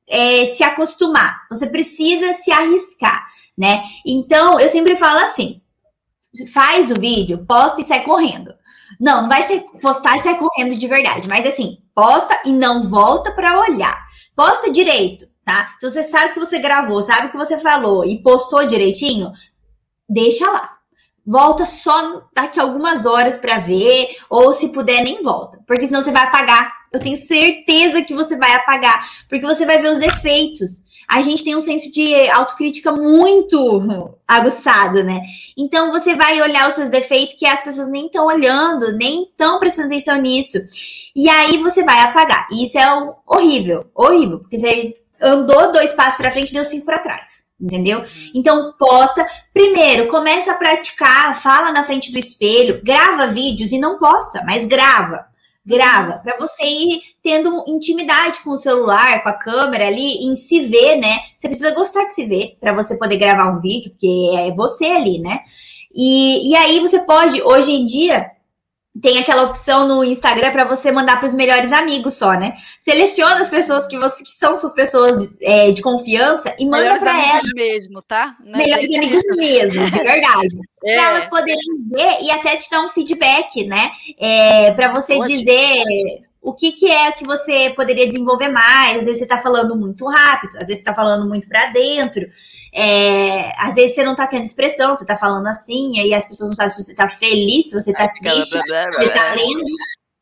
é, se acostumar, você precisa se arriscar, né? Então, eu sempre falo assim: faz o vídeo, posta e sai correndo. Não, não vai ser postar e sair correndo de verdade, mas assim, posta e não volta para olhar. Posta direito, tá? Se você sabe que você gravou, sabe que você falou e postou direitinho, deixa lá. Volta só daqui a algumas horas para ver, ou se puder, nem volta, porque senão você vai apagar. Eu tenho certeza que você vai apagar, porque você vai ver os defeitos a gente tem um senso de autocrítica muito aguçado, né? Então você vai olhar os seus defeitos que as pessoas nem estão olhando, nem estão prestando atenção nisso. E aí você vai apagar. E isso é horrível, horrível, porque você andou dois passos para frente e deu cinco para trás. Entendeu? Então, posta. Primeiro, começa a praticar, fala na frente do espelho, grava vídeos e não posta, mas grava grava, para você ir tendo intimidade com o celular, com a câmera ali, em se ver, né? Você precisa gostar de se ver para você poder gravar um vídeo, porque é você ali, né? E, e aí você pode, hoje em dia, tem aquela opção no Instagram para você mandar para os melhores amigos só, né? Seleciona as pessoas que, você, que são suas pessoas é, de confiança e manda para elas. mesmo, tá? Não é melhores amigos mesmo, de verdade. é. Para elas poderem ver e até te dar um feedback, né? É, para você dizer o que, que é que você poderia desenvolver mais. Às vezes você está falando muito rápido, às vezes você está falando muito para dentro. É, às vezes você não tá tendo expressão, você tá falando assim, e aí as pessoas não sabem se você tá feliz, se você tá triste, se você tá lendo.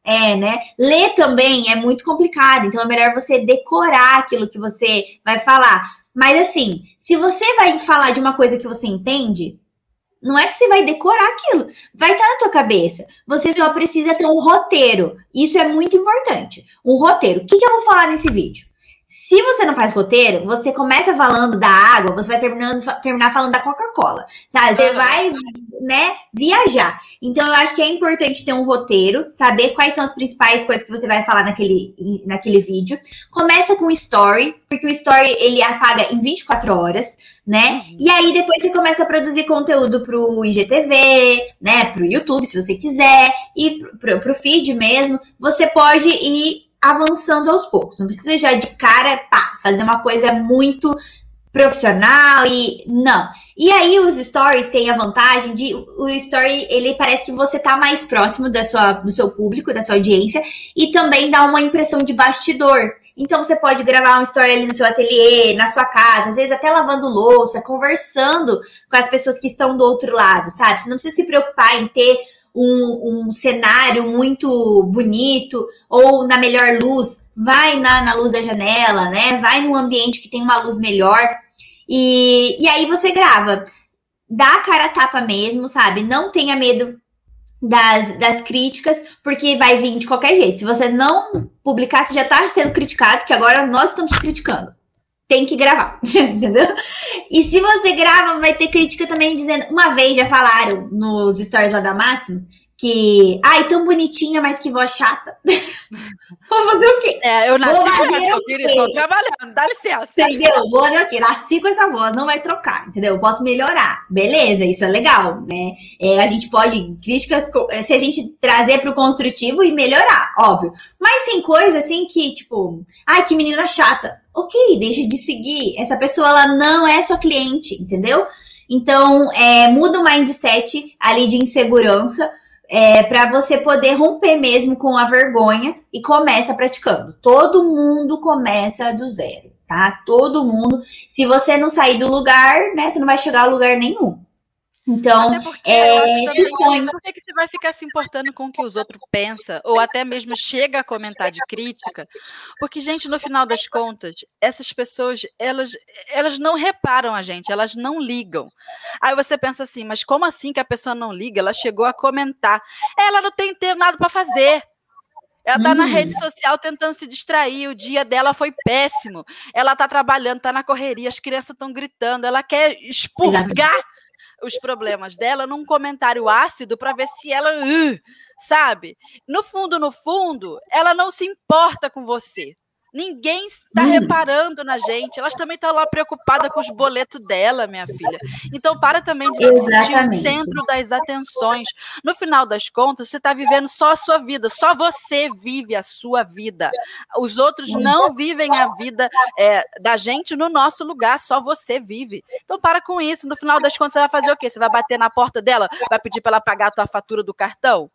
É, né? Ler também é muito complicado, então é melhor você decorar aquilo que você vai falar. Mas assim, se você vai falar de uma coisa que você entende, não é que você vai decorar aquilo, vai estar tá na tua cabeça. Você só precisa ter um roteiro. Isso é muito importante. Um roteiro. O que, que eu vou falar nesse vídeo? Se você não faz roteiro, você começa falando da água, você vai terminando, terminar falando da Coca-Cola, sabe? Você vai, né, viajar. Então, eu acho que é importante ter um roteiro, saber quais são as principais coisas que você vai falar naquele, naquele vídeo. Começa com o story, porque o story, ele apaga em 24 horas, né? Uhum. E aí, depois você começa a produzir conteúdo pro IGTV, né, pro YouTube, se você quiser, e pro, pro feed mesmo. Você pode ir avançando aos poucos. Não precisa já de cara, pá, fazer uma coisa muito profissional e não. E aí os stories têm a vantagem de o story, ele parece que você tá mais próximo da sua, do seu público, da sua audiência e também dá uma impressão de bastidor. Então você pode gravar um story ali no seu ateliê, na sua casa, às vezes até lavando louça, conversando com as pessoas que estão do outro lado, sabe? Você não precisa se preocupar em ter um, um cenário muito bonito ou na melhor luz, vai na, na luz da janela, né? Vai num ambiente que tem uma luz melhor. E, e aí você grava. Dá a cara a tapa mesmo, sabe? Não tenha medo das, das críticas, porque vai vir de qualquer jeito. Se você não publicar, você já está sendo criticado, que agora nós estamos criticando tem que gravar, entendeu? E se você grava, vai ter crítica também dizendo. Uma vez já falaram nos stories lá da Maximus que. Ai, tão bonitinha, mas que voz chata. Vou fazer o quê? É, eu nasci com estou trabalhando, dá licença. Entendeu? Vou fazer o quê? Nasci com essa voz, não vai trocar, entendeu? Eu posso melhorar. Beleza, isso é legal, né? É, a gente pode, críticas, se a gente trazer para o construtivo e melhorar, óbvio. Mas tem coisa assim que, tipo, ai, que menina chata ok, deixa de seguir. Essa pessoa ela não é sua cliente, entendeu? Então, é, muda o mindset ali de insegurança é, para você poder romper mesmo com a vergonha e começa praticando. Todo mundo começa do zero, tá? Todo mundo. Se você não sair do lugar, né, você não vai chegar a lugar nenhum. Então, é, se expõe. Por que, que você vai ficar se importando com o que os outros pensam? Ou até mesmo chega a comentar de crítica? Porque, gente, no final das contas, essas pessoas, elas, elas não reparam a gente, elas não ligam. Aí você pensa assim, mas como assim que a pessoa não liga? Ela chegou a comentar. Ela não tem tempo nada para fazer. Ela está hum. na rede social tentando se distrair. O dia dela foi péssimo. Ela está trabalhando, está na correria, as crianças estão gritando. Ela quer expurgar os problemas dela num comentário ácido para ver se ela, uh, sabe? No fundo, no fundo, ela não se importa com você. Ninguém está hum. reparando na gente. Elas também estão lá preocupadas com os boletos dela, minha filha. Então, para também de se sentir o centro das atenções. No final das contas, você está vivendo só a sua vida. Só você vive a sua vida. Os outros não vivem a vida é, da gente no nosso lugar. Só você vive. Então, para com isso. No final das contas, você vai fazer o quê? Você vai bater na porta dela? Vai pedir para ela pagar a tua fatura do cartão?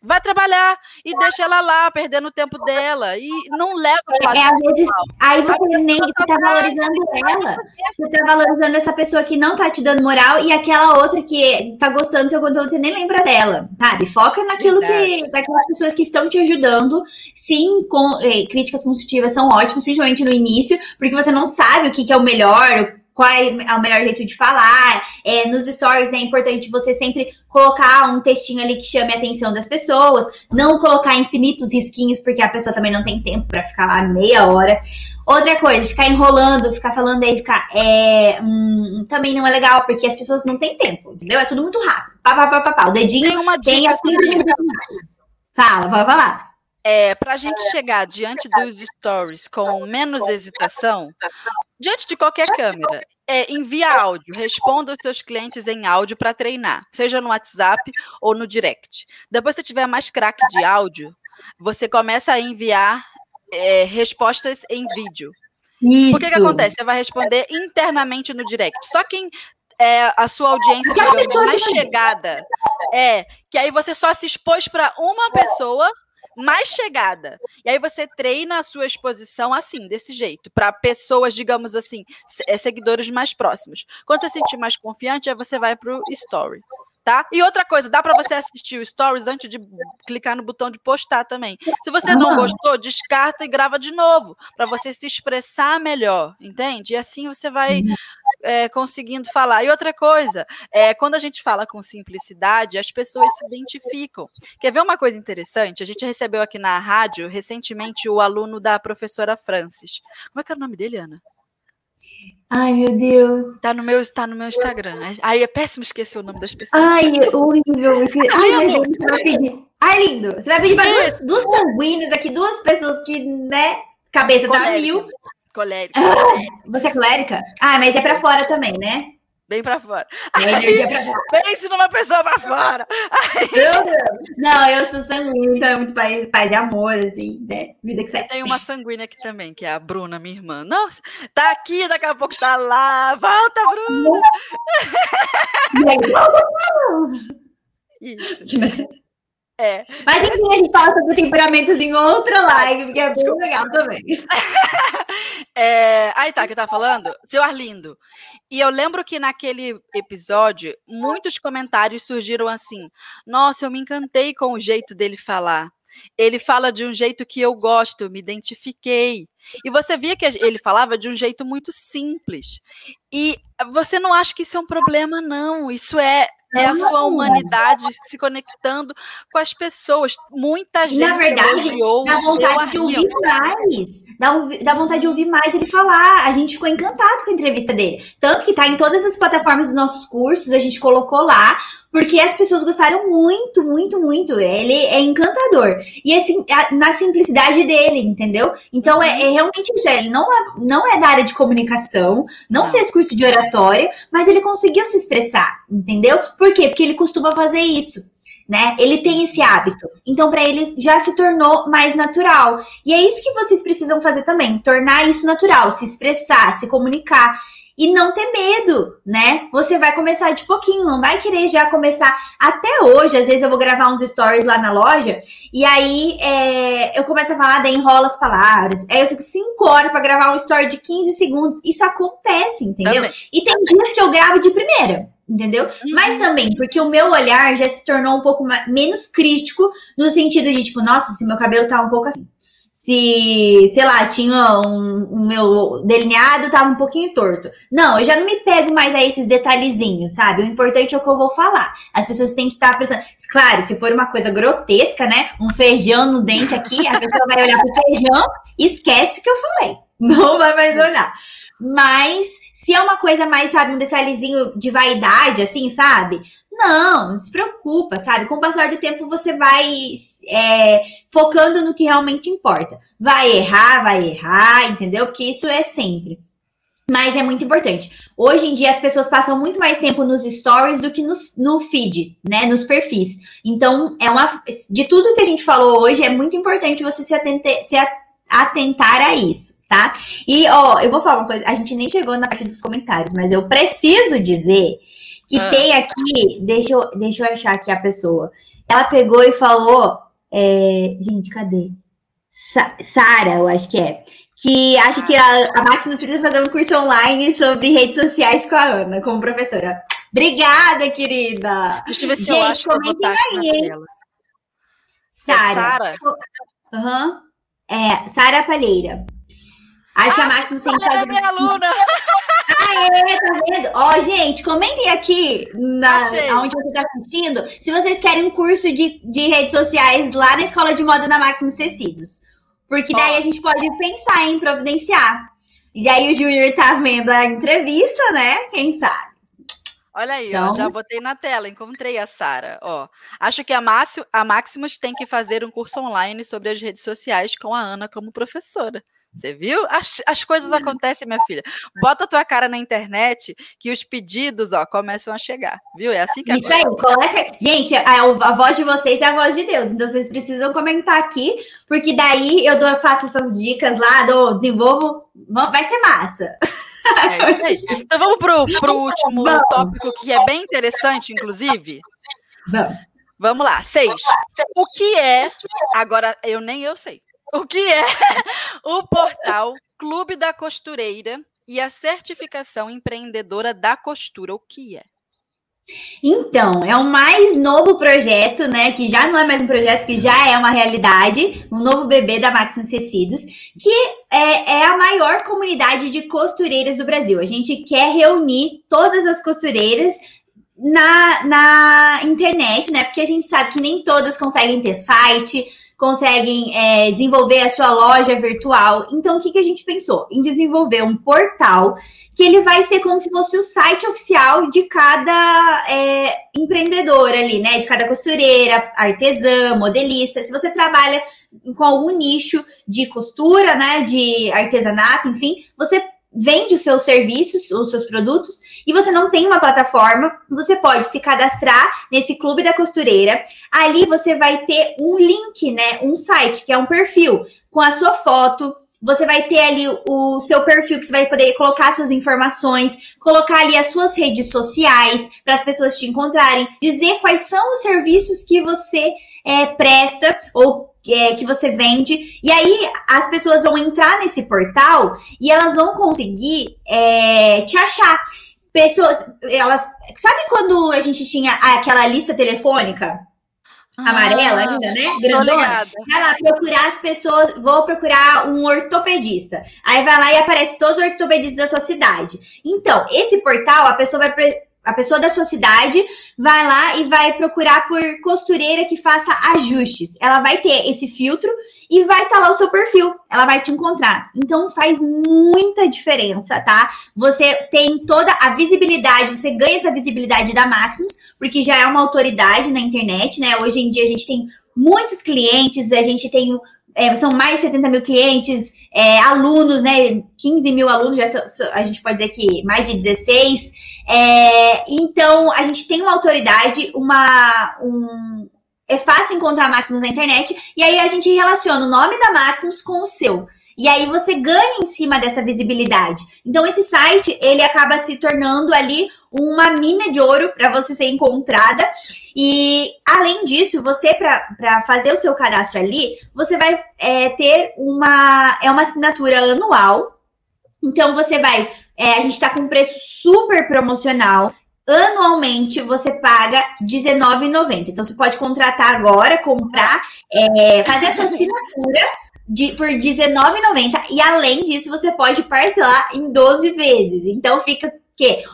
Vai trabalhar e deixa ela lá, perdendo o tempo dela. E não leva é, às vezes, Aí você nem você tá valorizando ela. Você tá valorizando essa pessoa que não tá te dando moral e aquela outra que tá gostando do seu conteúdo, você nem lembra dela, sabe? Foca naquilo Verdade. que. daquelas pessoas que estão te ajudando. Sim, com eh, críticas construtivas são ótimas, principalmente no início, porque você não sabe o que, que é o melhor, qual é o melhor jeito de falar. É, nos stories né, é importante você sempre colocar um textinho ali que chame a atenção das pessoas, não colocar infinitos risquinhos, porque a pessoa também não tem tempo para ficar lá meia hora. Outra coisa, ficar enrolando, ficar falando aí, ficar. É, hum, também não é legal, porque as pessoas não têm tempo, entendeu? É tudo muito rápido. Pá, pá, pá, pá, pá. O dedinho tem, uma tem a Fala, pode falar. É, para a gente chegar diante dos stories com menos hesitação, diante de qualquer câmera, é, envia áudio, responda os seus clientes em áudio para treinar, seja no WhatsApp ou no direct. Depois, se tiver mais craque de áudio, você começa a enviar é, respostas em vídeo. Isso. Por que, que acontece? Você vai responder internamente no direct. Só quem é, a sua audiência digamos, mais chegada é que aí você só se expôs para uma pessoa mais chegada. E aí você treina a sua exposição assim, desse jeito, para pessoas, digamos assim, é, seguidores mais próximos. Quando você se sentir mais confiante, aí você vai para o story. Tá? E outra coisa, dá para você assistir o stories antes de clicar no botão de postar também. Se você não gostou, descarta e grava de novo, para você se expressar melhor, entende? E assim você vai é, conseguindo falar. E outra coisa, é, quando a gente fala com simplicidade, as pessoas se identificam. Quer ver uma coisa interessante? A gente recebeu aqui na rádio recentemente o aluno da professora Francis. Como é que era o nome dele, Ana? Ai, meu Deus. Tá no meu, tá no meu Instagram. Aí é péssimo esquecer o nome das pessoas. Ai, horrível. Ai, meu Deus, você vai pedir. Ai, lindo. Você vai pedir para duas, duas sanguíneas aqui, duas pessoas que, né, cabeça tá mil. Colérica. Ah, você é colérica? Ah, mas é para fora também, né? Bem para fora. Aí, energia pra fora. Pense numa pessoa para fora. Meu Deus. Não, eu sou sanguínea, então é muito paz, paz e amor, assim, né? Vida que segue. Tem uma sanguínea aqui também, que é a Bruna, minha irmã. Nossa, tá aqui, daqui a pouco tá lá. Volta, Bruna! Isso. É. Mas enfim, a gente fala sobre temperamentos em outra live, porque é bem legal também. É... Aí tá, que eu tava falando? Seu Arlindo. E eu lembro que naquele episódio, muitos comentários surgiram assim: Nossa, eu me encantei com o jeito dele falar. Ele fala de um jeito que eu gosto, me identifiquei. E você via que ele falava de um jeito muito simples. E você não acha que isso é um problema, não. Isso é é a sua humanidade se conectando com as pessoas. Muita gente Na verdade, dá vontade de ouvir mais. Dá, dá vontade de ouvir mais ele falar. A gente ficou encantado com a entrevista dele. Tanto que tá em todas as plataformas dos nossos cursos, a gente colocou lá, porque as pessoas gostaram muito, muito, muito. Ele é encantador. E assim, na simplicidade dele, entendeu? Então é, é realmente isso. Ele não é, não é da área de comunicação, não fez curso de oratória, mas ele conseguiu se expressar, entendeu? Por quê? Porque ele costuma fazer isso. Né? Ele tem esse hábito. Então, para ele já se tornou mais natural. E é isso que vocês precisam fazer também: tornar isso natural, se expressar, se comunicar e não ter medo, né? Você vai começar de pouquinho, não vai querer já começar. Até hoje, às vezes eu vou gravar uns stories lá na loja e aí é, eu começo a falar, daí enrola as palavras. Aí eu fico 5 horas para gravar um story de 15 segundos. Isso acontece, entendeu? Também. E tem dias que eu gravo de primeira entendeu? Uhum. Mas também porque o meu olhar já se tornou um pouco mais, menos crítico no sentido de tipo, nossa, se meu cabelo tá um pouco assim se, sei lá, tinha um, um meu delineado tava um pouquinho torto. Não, eu já não me pego mais a esses detalhezinhos, sabe? O importante é o que eu vou falar. As pessoas têm que estar tá pensando. Claro, se for uma coisa grotesca, né? Um feijão no dente aqui, a pessoa vai olhar pro feijão e esquece o que eu falei. Não vai mais olhar. Mas se é uma coisa mais, sabe, um detalhezinho de vaidade, assim, sabe? Não, não se preocupa, sabe? Com o passar do tempo você vai é, focando no que realmente importa. Vai errar, vai errar, entendeu? Porque isso é sempre. Mas é muito importante. Hoje em dia as pessoas passam muito mais tempo nos stories do que nos, no feed, né? Nos perfis. Então, é uma. De tudo que a gente falou hoje, é muito importante você se, atente, se atentar a isso, tá? E, ó, eu vou falar uma coisa, a gente nem chegou na parte dos comentários, mas eu preciso dizer que ah. tem aqui. Deixa eu, deixa eu achar aqui a pessoa. Ela pegou e falou. É, gente, cadê? Sa Sara, eu acho que é que acha que a, a Maximus precisa fazer um curso online sobre redes sociais com a Ana, como professora. Obrigada, querida! Deixa eu ver se Gente, eu acho comentem aí, hein? Sara. Uhum. É, Sara Palheira. Acha ah, tem que fazer. É minha aluna! Aê, tá vendo? Ó, gente, comentem aqui na, onde você está assistindo se vocês querem um curso de, de redes sociais lá na Escola de Moda da Maximus Tecidos. Porque daí a gente pode pensar em providenciar. E aí o Júnior tá vendo a entrevista, né? Quem sabe? Olha aí, então... ó, já botei na tela, encontrei a Sara. Ó, acho que a, Máximo, a Maximus tem que fazer um curso online sobre as redes sociais com a Ana como professora. Você viu? As, as coisas acontecem, minha filha. Bota a tua cara na internet que os pedidos, ó, começam a chegar. Viu? É assim que Isso aí, coloca. Gente, a, a, voz de vocês é a voz de Deus. Então vocês precisam comentar aqui, porque daí eu dou, faço essas dicas lá, dou, desenvolvo. Vai ser massa. É então vamos pro, pro último vamos. tópico que é bem interessante, inclusive. Vamos. Vamos lá, seis. O que é? Agora eu nem eu sei. O que é o portal Clube da Costureira e a certificação empreendedora da costura? O que é? Então, é o mais novo projeto, né? Que já não é mais um projeto, que já é uma realidade, um novo bebê da Maximus Tecidos, que é, é, a maior comunidade de costureiras do Brasil. A gente quer reunir todas as costureiras na, na internet, né? Porque a gente sabe que nem todas conseguem ter site, conseguem é, desenvolver a sua loja virtual. Então, o que, que a gente pensou? Em desenvolver um portal que ele vai ser como se fosse o site oficial de cada é, empreendedor ali, né? De cada costureira, artesã, modelista. Se você trabalha com algum nicho de costura, né? De artesanato, enfim, você vende os seus serviços, os seus produtos, e você não tem uma plataforma, você pode se cadastrar nesse clube da costureira. Ali você vai ter um link, né? Um site, que é um perfil, com a sua foto. Você vai ter ali o seu perfil que você vai poder colocar suas informações, colocar ali as suas redes sociais para as pessoas te encontrarem, dizer quais são os serviços que você é, presta ou é, que você vende. E aí as pessoas vão entrar nesse portal e elas vão conseguir é, te achar. Pessoas, elas. Sabe quando a gente tinha aquela lista telefônica? Ah, amarela ainda, né? Grandona. Vai lá procurar as pessoas. Vou procurar um ortopedista. Aí vai lá e aparece todos os ortopedistas da sua cidade. Então, esse portal, a pessoa vai a pessoa da sua cidade vai lá e vai procurar por costureira que faça ajustes. Ela vai ter esse filtro e vai estar tá lá o seu perfil. Ela vai te encontrar. Então faz muita diferença, tá? Você tem toda a visibilidade, você ganha essa visibilidade da Maximus, porque já é uma autoridade na internet, né? Hoje em dia a gente tem muitos clientes, a gente tem é, são mais de 70 mil clientes, é, alunos, né? 15 mil alunos, já a gente pode dizer que mais de 16. É, então, a gente tem uma autoridade, uma. Um, é fácil encontrar Maximus na internet, e aí a gente relaciona o nome da Maximus com o seu. E aí você ganha em cima dessa visibilidade. Então esse site, ele acaba se tornando ali uma mina de ouro para você ser encontrada. E além disso, você para fazer o seu cadastro ali, você vai é, ter uma é uma assinatura anual. Então você vai, é, a gente está com um preço super promocional. Anualmente você paga R$19,90. Então você pode contratar agora, comprar, é, fazer a sua assinatura de, por R$19,90 e além disso você pode parcelar em 12 vezes. Então fica que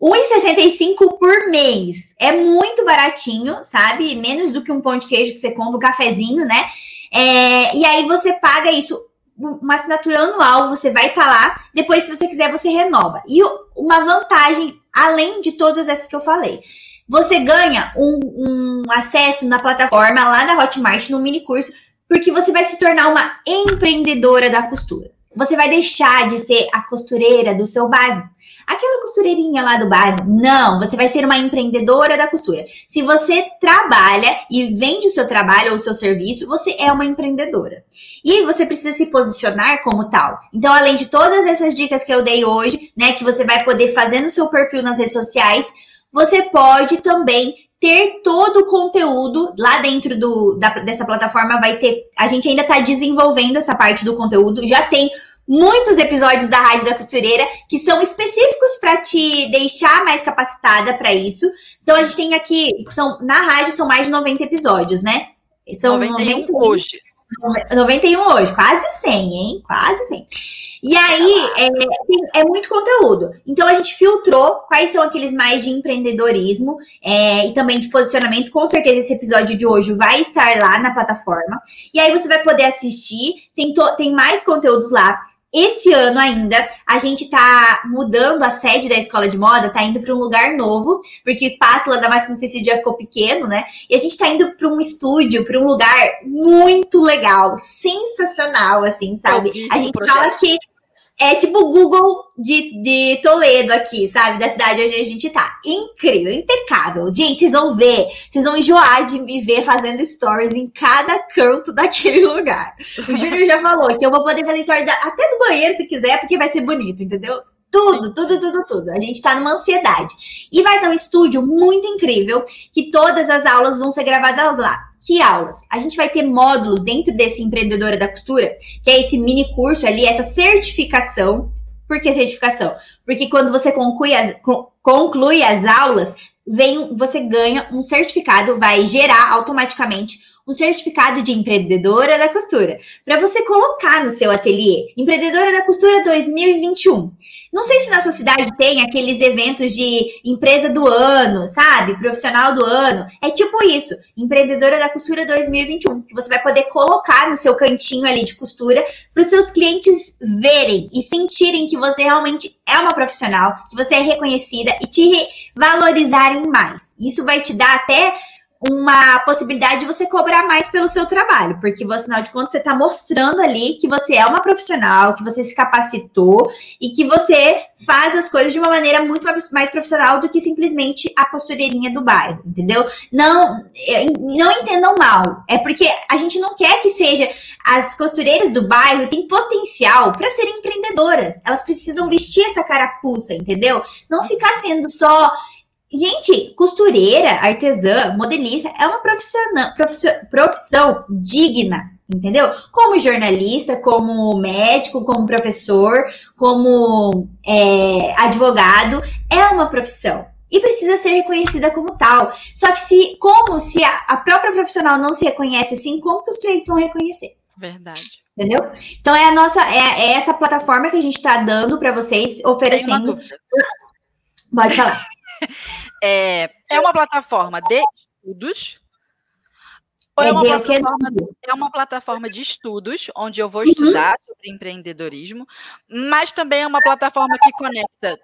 1,65 por mês. É muito baratinho, sabe? Menos do que um pão de queijo que você compra, um cafezinho, né? É, e aí você paga isso, uma assinatura anual, você vai estar tá lá. Depois, se você quiser, você renova. E uma vantagem, além de todas essas que eu falei. você ganha um, um acesso na plataforma lá da Hotmart no mini curso, porque você vai se tornar uma empreendedora da costura. Você vai deixar de ser a costureira do seu bairro. Aquela costureirinha lá do bairro. Não, você vai ser uma empreendedora da costura. Se você trabalha e vende o seu trabalho ou o seu serviço, você é uma empreendedora. E você precisa se posicionar como tal. Então, além de todas essas dicas que eu dei hoje, né, que você vai poder fazer no seu perfil nas redes sociais, você pode também ter todo o conteúdo lá dentro do, da, dessa plataforma. Vai ter. A gente ainda está desenvolvendo essa parte do conteúdo. Já tem muitos episódios da Rádio da Costureira que são específicos para te deixar mais capacitada para isso. Então a gente tem aqui, são na rádio são mais de 90 episódios, né? São 91 90, hoje. 91 hoje, quase 100, hein? Quase 100. E aí, é, é, muito conteúdo. Então, a gente filtrou quais são aqueles mais de empreendedorismo é, e também de posicionamento. Com certeza, esse episódio de hoje vai estar lá na plataforma. E aí, você vai poder assistir. Tem, to, tem mais conteúdos lá. Esse ano ainda, a gente tá mudando a sede da escola de moda, tá indo para um lugar novo, porque o espaço lá da Máxima Cecília já ficou pequeno, né? E a gente tá indo para um estúdio, para um lugar muito legal, sensacional, assim, sabe? A gente fala que é tipo o Google de, de Toledo aqui, sabe? Da cidade onde a gente tá. Incrível, impecável. Gente, vocês vão ver, vocês vão enjoar de me ver fazendo stories em cada canto daquele lugar. O Júnior já falou que eu vou poder fazer stories até no banheiro se quiser, porque vai ser bonito, entendeu? Tudo, tudo, tudo, tudo. A gente tá numa ansiedade. E vai ter um estúdio muito incrível que todas as aulas vão ser gravadas lá. Que aulas? A gente vai ter módulos dentro desse empreendedora da costura, que é esse mini curso ali, essa certificação. Por que certificação? Porque quando você conclui as, conclui as aulas, vem, você ganha um certificado, vai gerar automaticamente um certificado de empreendedora da costura, para você colocar no seu ateliê. Empreendedora da costura 2021. Não sei se na sua cidade tem aqueles eventos de empresa do ano, sabe? Profissional do ano. É tipo isso, empreendedora da costura 2021, que você vai poder colocar no seu cantinho ali de costura para os seus clientes verem e sentirem que você realmente é uma profissional, que você é reconhecida e te valorizarem mais. Isso vai te dar até uma possibilidade de você cobrar mais pelo seu trabalho, porque afinal de contas, você está mostrando ali que você é uma profissional, que você se capacitou e que você faz as coisas de uma maneira muito mais profissional do que simplesmente a costureirinha do bairro, entendeu? Não, é, não entendam mal, é porque a gente não quer que seja as costureiras do bairro têm potencial para serem empreendedoras, elas precisam vestir essa carapuça, entendeu? Não ficar sendo só Gente, costureira, artesã, modelista é uma profissão, profissão, digna, entendeu? Como jornalista, como médico, como professor, como é, advogado, é uma profissão e precisa ser reconhecida como tal. Só que se, como se a, a própria profissional não se reconhece assim, como que os clientes vão reconhecer? Verdade. Entendeu? Então é a nossa, é, é essa plataforma que a gente está dando para vocês, oferecendo. Pode falar. É, é uma plataforma de estudos. É, é, uma plataforma, é uma plataforma de estudos, onde eu vou uhum. estudar uhum. sobre empreendedorismo, mas também é uma plataforma que conecta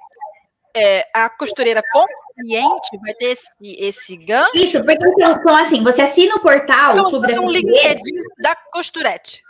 é, a costureira com o cliente, vai ter esse, esse gancho. Isso, porque então, assim, você assina o portal. Então, Clube um LinkedIn da costurete.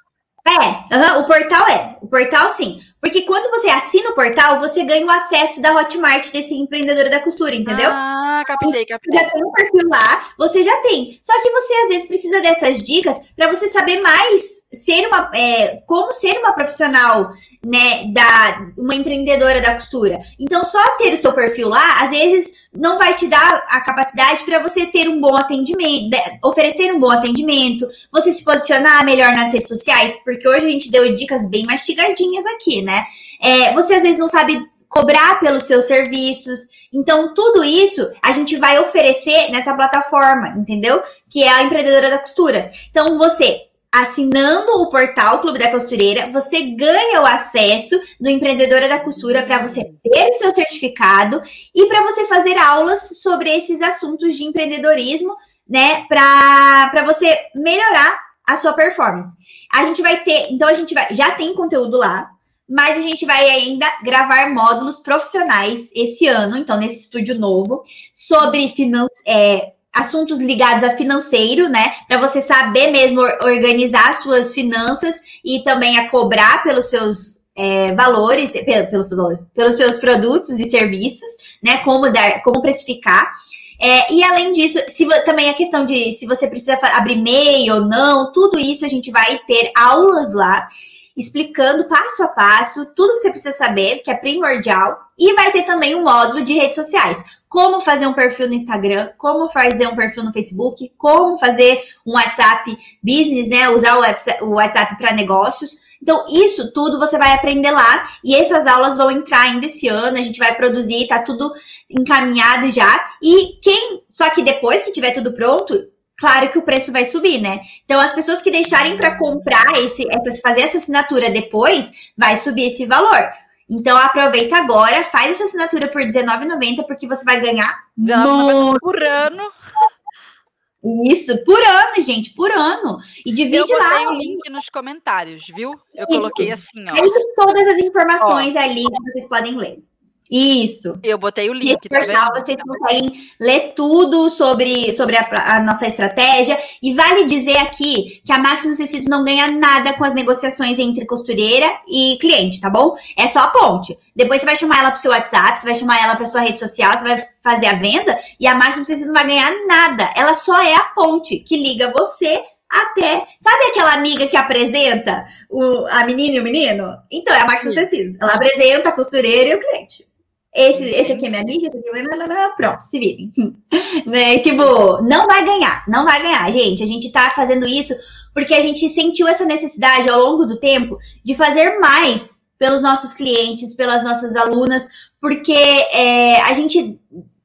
É, uhum, o portal é. O portal sim. Porque quando você assina o portal, você ganha o acesso da Hotmart desse empreendedor da costura, entendeu? Ah, captei, captei. Já tem um perfil lá, você já tem. Só que você às vezes precisa dessas dicas para você saber mais ser uma, é, como ser uma profissional, né, da uma empreendedora da costura. Então, só ter o seu perfil lá, às vezes não vai te dar a capacidade para você ter um bom atendimento, oferecer um bom atendimento, você se posicionar melhor nas redes sociais, porque hoje a gente deu dicas bem mastigadinhas aqui, né? É, você às vezes não sabe cobrar pelos seus serviços. Então, tudo isso a gente vai oferecer nessa plataforma, entendeu? Que é a empreendedora da costura. Então, você assinando o portal Clube da Costureira, você ganha o acesso do Empreendedora da Costura para você ter o seu certificado e para você fazer aulas sobre esses assuntos de empreendedorismo, né? Para você melhorar a sua performance. A gente vai ter, então a gente vai, já tem conteúdo lá, mas a gente vai ainda gravar módulos profissionais esse ano, então, nesse estúdio novo, sobre finan é, assuntos ligados a financeiro, né? Para você saber mesmo organizar suas finanças e também a cobrar pelos seus é, valores, pelos seus valores, pelos seus produtos e serviços, né? Como dar, como precificar. É, e além disso, se, também a questão de se você precisa abrir MEI ou não, tudo isso a gente vai ter aulas lá explicando passo a passo tudo que você precisa saber, que é primordial, e vai ter também um módulo de redes sociais. Como fazer um perfil no Instagram, como fazer um perfil no Facebook, como fazer um WhatsApp business, né? Usar o WhatsApp para negócios. Então, isso tudo você vai aprender lá. E essas aulas vão entrar ainda esse ano. A gente vai produzir, tá tudo encaminhado já. E quem. Só que depois que tiver tudo pronto, claro que o preço vai subir, né? Então, as pessoas que deixarem para comprar esse, essa, fazer essa assinatura depois, vai subir esse valor. Então, aproveita agora, faz essa assinatura por R$19,90, porque você vai ganhar muito. por ano. Isso, por ano, gente, por ano. E divide lá. Eu o link nos comentários, viu? Eu Isso. coloquei assim, ó. Tem todas as informações ó. ali que vocês podem ler. Isso. Eu botei o link, tá vendo? Vocês conseguem ler tudo sobre, sobre a, a, nossa estratégia. E vale dizer aqui que a Máximos Tecidos não ganha nada com as negociações entre costureira e cliente, tá bom? É só a ponte. Depois você vai chamar ela pro seu WhatsApp, você vai chamar ela pra sua rede social, você vai fazer a venda e a Máximos Tecidos não vai ganhar nada. Ela só é a ponte que liga você até. Sabe aquela amiga que apresenta o, a menina e o menino? Então, é a Máximos Tecidos. Ela apresenta a costureira e o cliente. Esse, esse aqui é minha amiga, esse aqui é minha... pronto, se virem. né? Tipo, não vai ganhar, não vai ganhar, gente. A gente tá fazendo isso porque a gente sentiu essa necessidade ao longo do tempo de fazer mais pelos nossos clientes, pelas nossas alunas, porque é, a gente,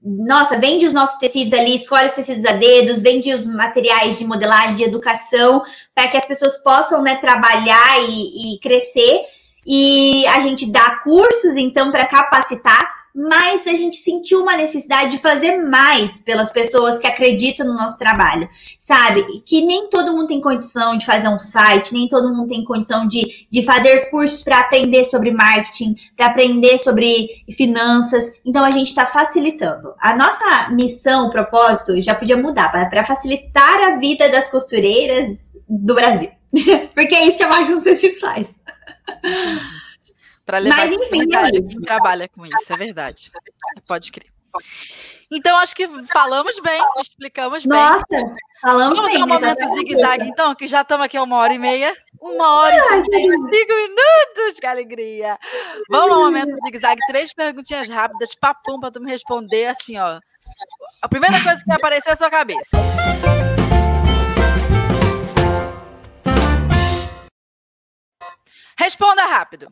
nossa, vende os nossos tecidos ali, escolhe os tecidos a dedos, vende os materiais de modelagem, de educação, para que as pessoas possam né, trabalhar e, e crescer. E a gente dá cursos, então, para capacitar mas a gente sentiu uma necessidade de fazer mais pelas pessoas que acreditam no nosso trabalho, sabe? Que nem todo mundo tem condição de fazer um site, nem todo mundo tem condição de, de fazer cursos para aprender sobre marketing, para aprender sobre finanças. Então a gente está facilitando. A nossa missão, propósito, já podia mudar para facilitar a vida das costureiras do Brasil. Porque é isso que a Marcos faz. Para levar Mas, enfim, é a gente trabalha com isso, é verdade. Pode crer. Então, acho que falamos bem, explicamos bem. Nossa, falamos Vamos bem. Vamos um momento zigue-zague, então, que já estamos aqui uma hora e meia. Uma hora e cinco minutos, que alegria. Vamos ao momento zigue-zague. Três perguntinhas rápidas, papum, para tu me responder assim, ó. A primeira coisa que vai aparecer é a sua cabeça. Responda rápido.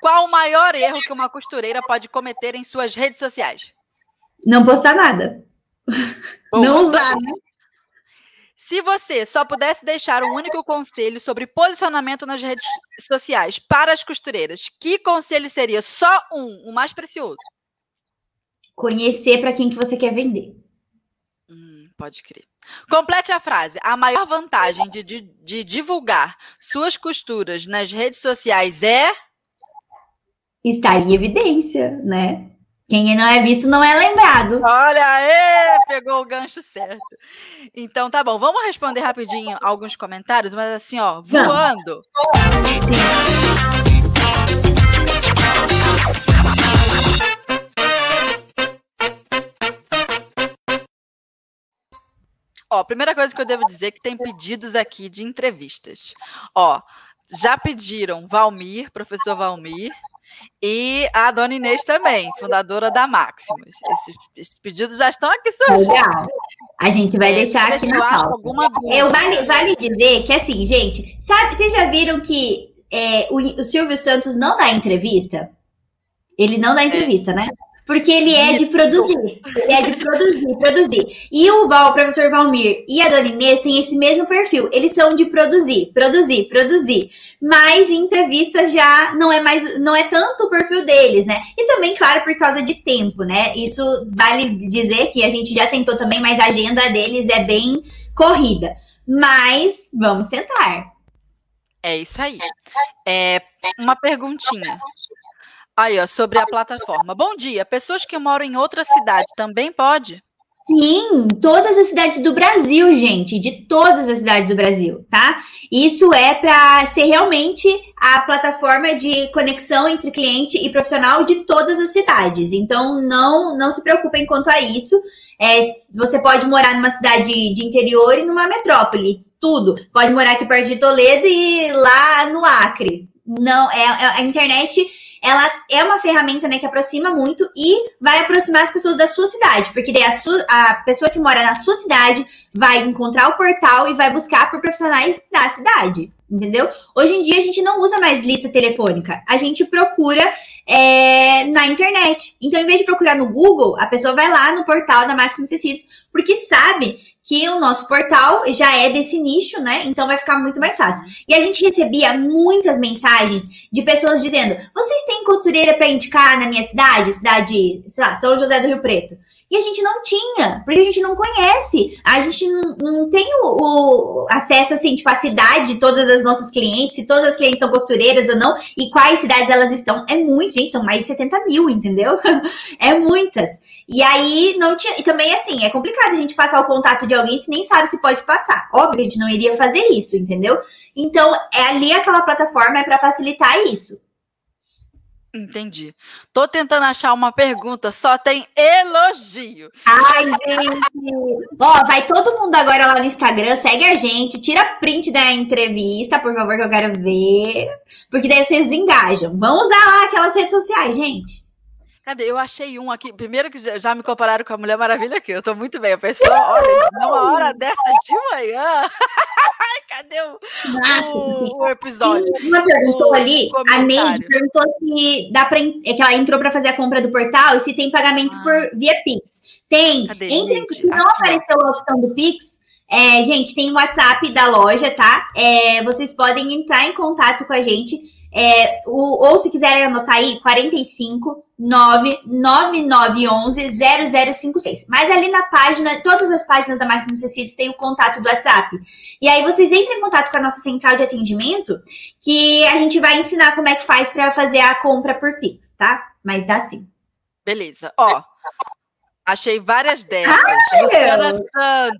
Qual o maior erro que uma costureira pode cometer em suas redes sociais? Não postar nada. Bom, não usar, né? Se você só pudesse deixar um único conselho sobre posicionamento nas redes sociais para as costureiras, que conselho seria? Só um, o mais precioso. Conhecer para quem que você quer vender. Hum, pode crer. Complete a frase. A maior vantagem de, de, de divulgar suas costuras nas redes sociais é. Estar em evidência, né? Quem não é visto não é lembrado. Olha aí, pegou o gancho certo. Então tá bom, vamos responder rapidinho alguns comentários, mas assim, ó, voando. Sim. Ó, primeira coisa que eu devo dizer é que tem pedidos aqui de entrevistas. Ó, já pediram Valmir, professor Valmir, e a dona Inês também, fundadora da Maximus. Esses, esses pedidos já estão aqui surgindo. Legal. A gente vai deixar aqui na pauta. Eu vale, vale dizer que assim, gente, sabe, vocês já viram que é, o, o Silvio Santos não dá entrevista? Ele não dá entrevista, né? Porque ele é de produzir. Ele é de produzir, produzir. E o Val, o professor Valmir e a Dona Inês têm esse mesmo perfil. Eles são de produzir, produzir, produzir. Mas em entrevistas já não é mais, não é tanto o perfil deles, né? E também, claro, por causa de tempo, né? Isso vale dizer que a gente já tentou também, mas a agenda deles é bem corrida. Mas vamos tentar. É isso aí. É uma perguntinha. Aí, ó, sobre a plataforma. Bom dia. Pessoas que moram em outra cidade também pode? Sim, todas as cidades do Brasil, gente, de todas as cidades do Brasil, tá? Isso é para ser realmente a plataforma de conexão entre cliente e profissional de todas as cidades. Então, não, não se preocupem quanto a isso. É, você pode morar numa cidade de interior e numa metrópole, tudo. Pode morar aqui perto de Toledo e lá no Acre. Não, é, é a internet ela é uma ferramenta né, que aproxima muito e vai aproximar as pessoas da sua cidade, porque daí a, sua, a pessoa que mora na sua cidade vai encontrar o portal e vai buscar por profissionais da cidade, entendeu? Hoje em dia a gente não usa mais lista telefônica, a gente procura é, na internet. Então, em vez de procurar no Google, a pessoa vai lá no portal da Máximos Tecidos, porque sabe que o nosso portal já é desse nicho, né? Então vai ficar muito mais fácil. E a gente recebia muitas mensagens de pessoas dizendo: vocês têm costureira para indicar na minha cidade? Cidade, sei lá, São José do Rio Preto. E a gente não tinha, porque a gente não conhece. A gente não, não tem o, o, acesso, assim, tipo, à cidade de todas as nossas clientes, se todas as clientes são costureiras ou não, e quais cidades elas estão. É muito, gente, são mais de 70 mil, entendeu? é muitas. E aí não tinha. E também, assim, é complicado a gente passar o contato de alguém se nem sabe se pode passar. Óbvio, a gente não iria fazer isso, entendeu? Então, é ali aquela plataforma é para facilitar isso. Entendi. Tô tentando achar uma pergunta, só tem elogio. Ai, gente! Ó, vai todo mundo agora lá no Instagram, segue a gente, tira print da entrevista, por favor, que eu quero ver. Porque daí vocês engajam. Vamos usar lá aquelas redes sociais, gente. Cadê? Eu achei um aqui. Primeiro que já me compararam com a Mulher Maravilha aqui. Eu tô muito bem. A pessoa, olha, numa hora dessa de manhã. Cadê o, Nossa, o, o episódio? Uma perguntou o ali, a Neide perguntou se dá para é que ela entrou para fazer a compra do portal e se tem pagamento ah. por via Pix. Tem. Cadê, Entre, se não aqui, apareceu a opção do Pix, é, gente, tem o WhatsApp da loja, tá? É, vocês podem entrar em contato com a gente. É, o, ou se quiserem anotar aí, 45 99911 0056. Mas ali na página, todas as páginas da Máximos Tecidos tem o contato do WhatsApp. E aí vocês entram em contato com a nossa central de atendimento, que a gente vai ensinar como é que faz para fazer a compra por Pix, tá? Mas dá sim. Beleza. Ó, Achei várias dessas. Ai,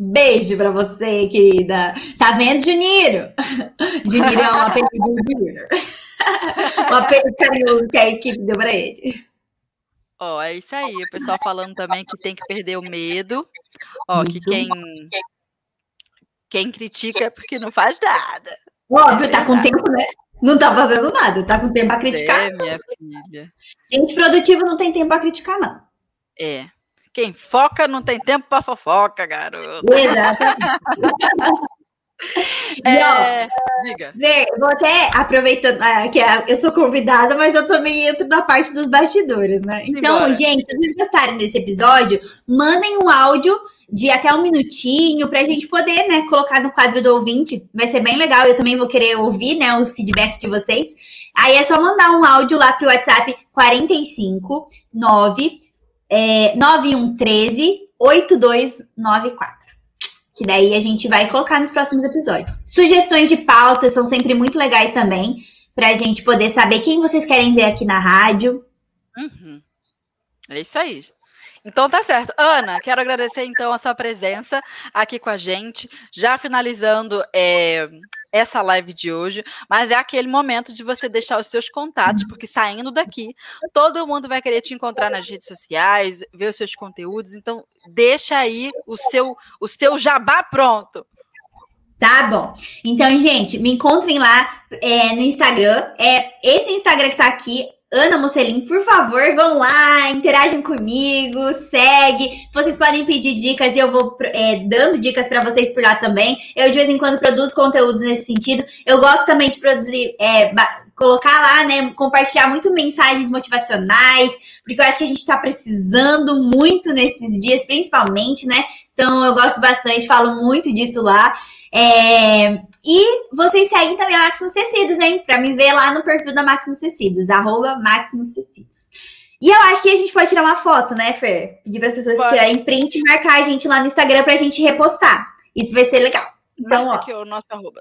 Beijo pra você, querida. Tá vendo, Juniro? Juniro é um apelido do Junior. um apelido carinhoso que a equipe deu pra ele. Ó, é isso aí. O pessoal falando também que tem que perder o medo. Ó, isso. que quem, quem critica é porque não faz nada. Óbvio, tá com tempo, né? Não tá fazendo nada, tá com tempo pra criticar. É, minha filha. Gente produtiva não tem tempo pra criticar, não. É. Quem foca não tem tempo para fofoca, garoto. Exatamente. É, diga. Vê, vou até aproveitando ah, que eu sou convidada, mas eu também entro na parte dos bastidores, né? Então, Embora. gente, se vocês gostarem desse episódio, mandem um áudio de até um minutinho para a gente poder, né, colocar no quadro do ouvinte. Vai ser bem legal. Eu também vou querer ouvir, né, o feedback de vocês. Aí é só mandar um áudio lá pro WhatsApp 45 9 é, 9113 8294. Que daí a gente vai colocar nos próximos episódios. Sugestões de pautas são sempre muito legais também, para a gente poder saber quem vocês querem ver aqui na rádio. Uhum. É isso aí. Então tá certo. Ana, quero agradecer então a sua presença aqui com a gente, já finalizando é, essa live de hoje, mas é aquele momento de você deixar os seus contatos, porque saindo daqui, todo mundo vai querer te encontrar nas redes sociais, ver os seus conteúdos, então deixa aí o seu o seu jabá pronto. Tá bom. Então, gente, me encontrem lá é, no Instagram. É esse Instagram que tá aqui, Ana Mocelin, por favor, vão lá, interajam comigo, segue. Vocês podem pedir dicas e eu vou é, dando dicas para vocês por lá também. Eu de vez em quando produzo conteúdos nesse sentido. Eu gosto também de produzir, é, colocar lá, né, compartilhar muito mensagens motivacionais, porque eu acho que a gente está precisando muito nesses dias, principalmente, né? Então eu gosto bastante, falo muito disso lá. É, e vocês seguem também a Maximus Tecidos, hein? Pra me ver lá no perfil da Maximus Tecidos, arroba Maximus Tecidos. E eu acho que a gente pode tirar uma foto, né, Fer? Pedir para as pessoas pode. tirarem print e marcar a gente lá no Instagram pra gente repostar. Isso vai ser legal. Então, Marca ó. Aqui o nosso arroba.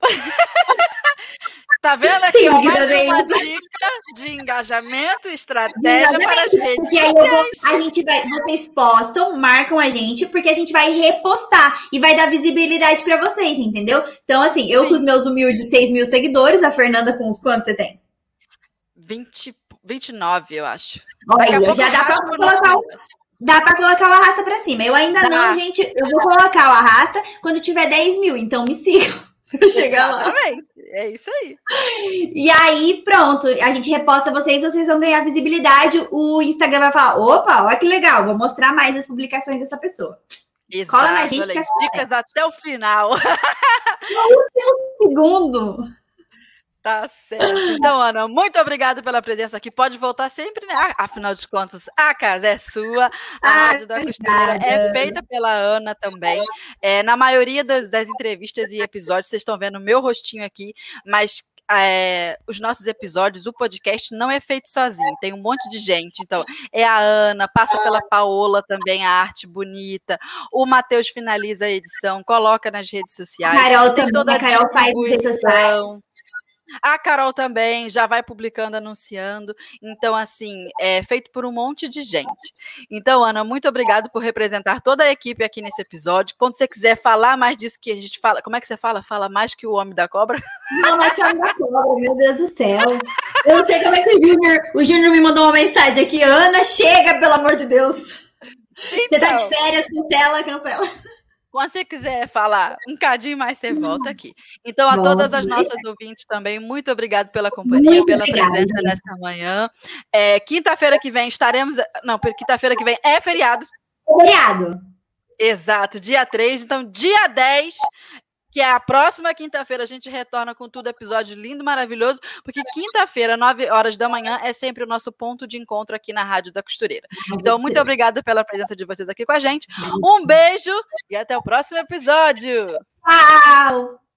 Tá vendo aqui? Sim, uma dica de engajamento, estratégia de para as redes. Porque aí vou, a gente vai, vocês postam, marcam a gente, porque a gente vai repostar e vai dar visibilidade para vocês, entendeu? Então, assim, eu Sim. com os meus humildes 6 mil seguidores, a Fernanda com os quantos você tem? 20, 29, eu acho. Olha, já dá para colocar Dá para colocar o arrasta para cima. Eu ainda dá. não, gente. Eu vou colocar o arrasta quando tiver 10 mil, então me sigam. Chegar lá. Exatamente. É isso aí. E aí, pronto, a gente reposta vocês, vocês vão ganhar visibilidade. O Instagram vai falar: opa, olha que legal, vou mostrar mais as publicações dessa pessoa. Exato, Cola na gente. É dicas até o final. Um segundo. Tá certo. Então, Ana, muito obrigada pela presença aqui. Pode voltar sempre, né? Afinal de contas, a casa é sua. A ah, Rádio da Costura é feita pela Ana também. É, na maioria das, das entrevistas e episódios, vocês estão vendo o meu rostinho aqui, mas é, os nossos episódios, o podcast não é feito sozinho, tem um monte de gente. Então, é a Ana, passa pela Paola também, a arte bonita. O Matheus finaliza a edição, coloca nas redes sociais. A Carol tem toda a, a Carol faz redes sociais. A Carol também já vai publicando, anunciando. Então, assim, é feito por um monte de gente. Então, Ana, muito obrigado por representar toda a equipe aqui nesse episódio. Quando você quiser falar mais disso que a gente fala, como é que você fala? Fala mais que o Homem da Cobra? Não, mais que o Homem da Cobra, meu Deus do céu. Eu não sei como é que o Júnior, o Júnior me mandou uma mensagem aqui. Ana, chega, pelo amor de Deus. Então, você tá de então. férias, cancela, cancela. Quando você quiser falar um cadinho mais, você volta aqui. Então, a todas as nossas ouvintes também, muito obrigado pela companhia, muito pela obrigada, presença gente. nessa manhã. É, quinta-feira que vem estaremos. Não, quinta-feira que vem é feriado. Feriado. Exato, dia 3. Então, dia 10 que é a próxima quinta-feira a gente retorna com tudo, episódio lindo, maravilhoso, porque quinta-feira, 9 horas da manhã, é sempre o nosso ponto de encontro aqui na Rádio da Costureira. Então, muito obrigada pela presença de vocês aqui com a gente. Um beijo e até o próximo episódio. Tchau!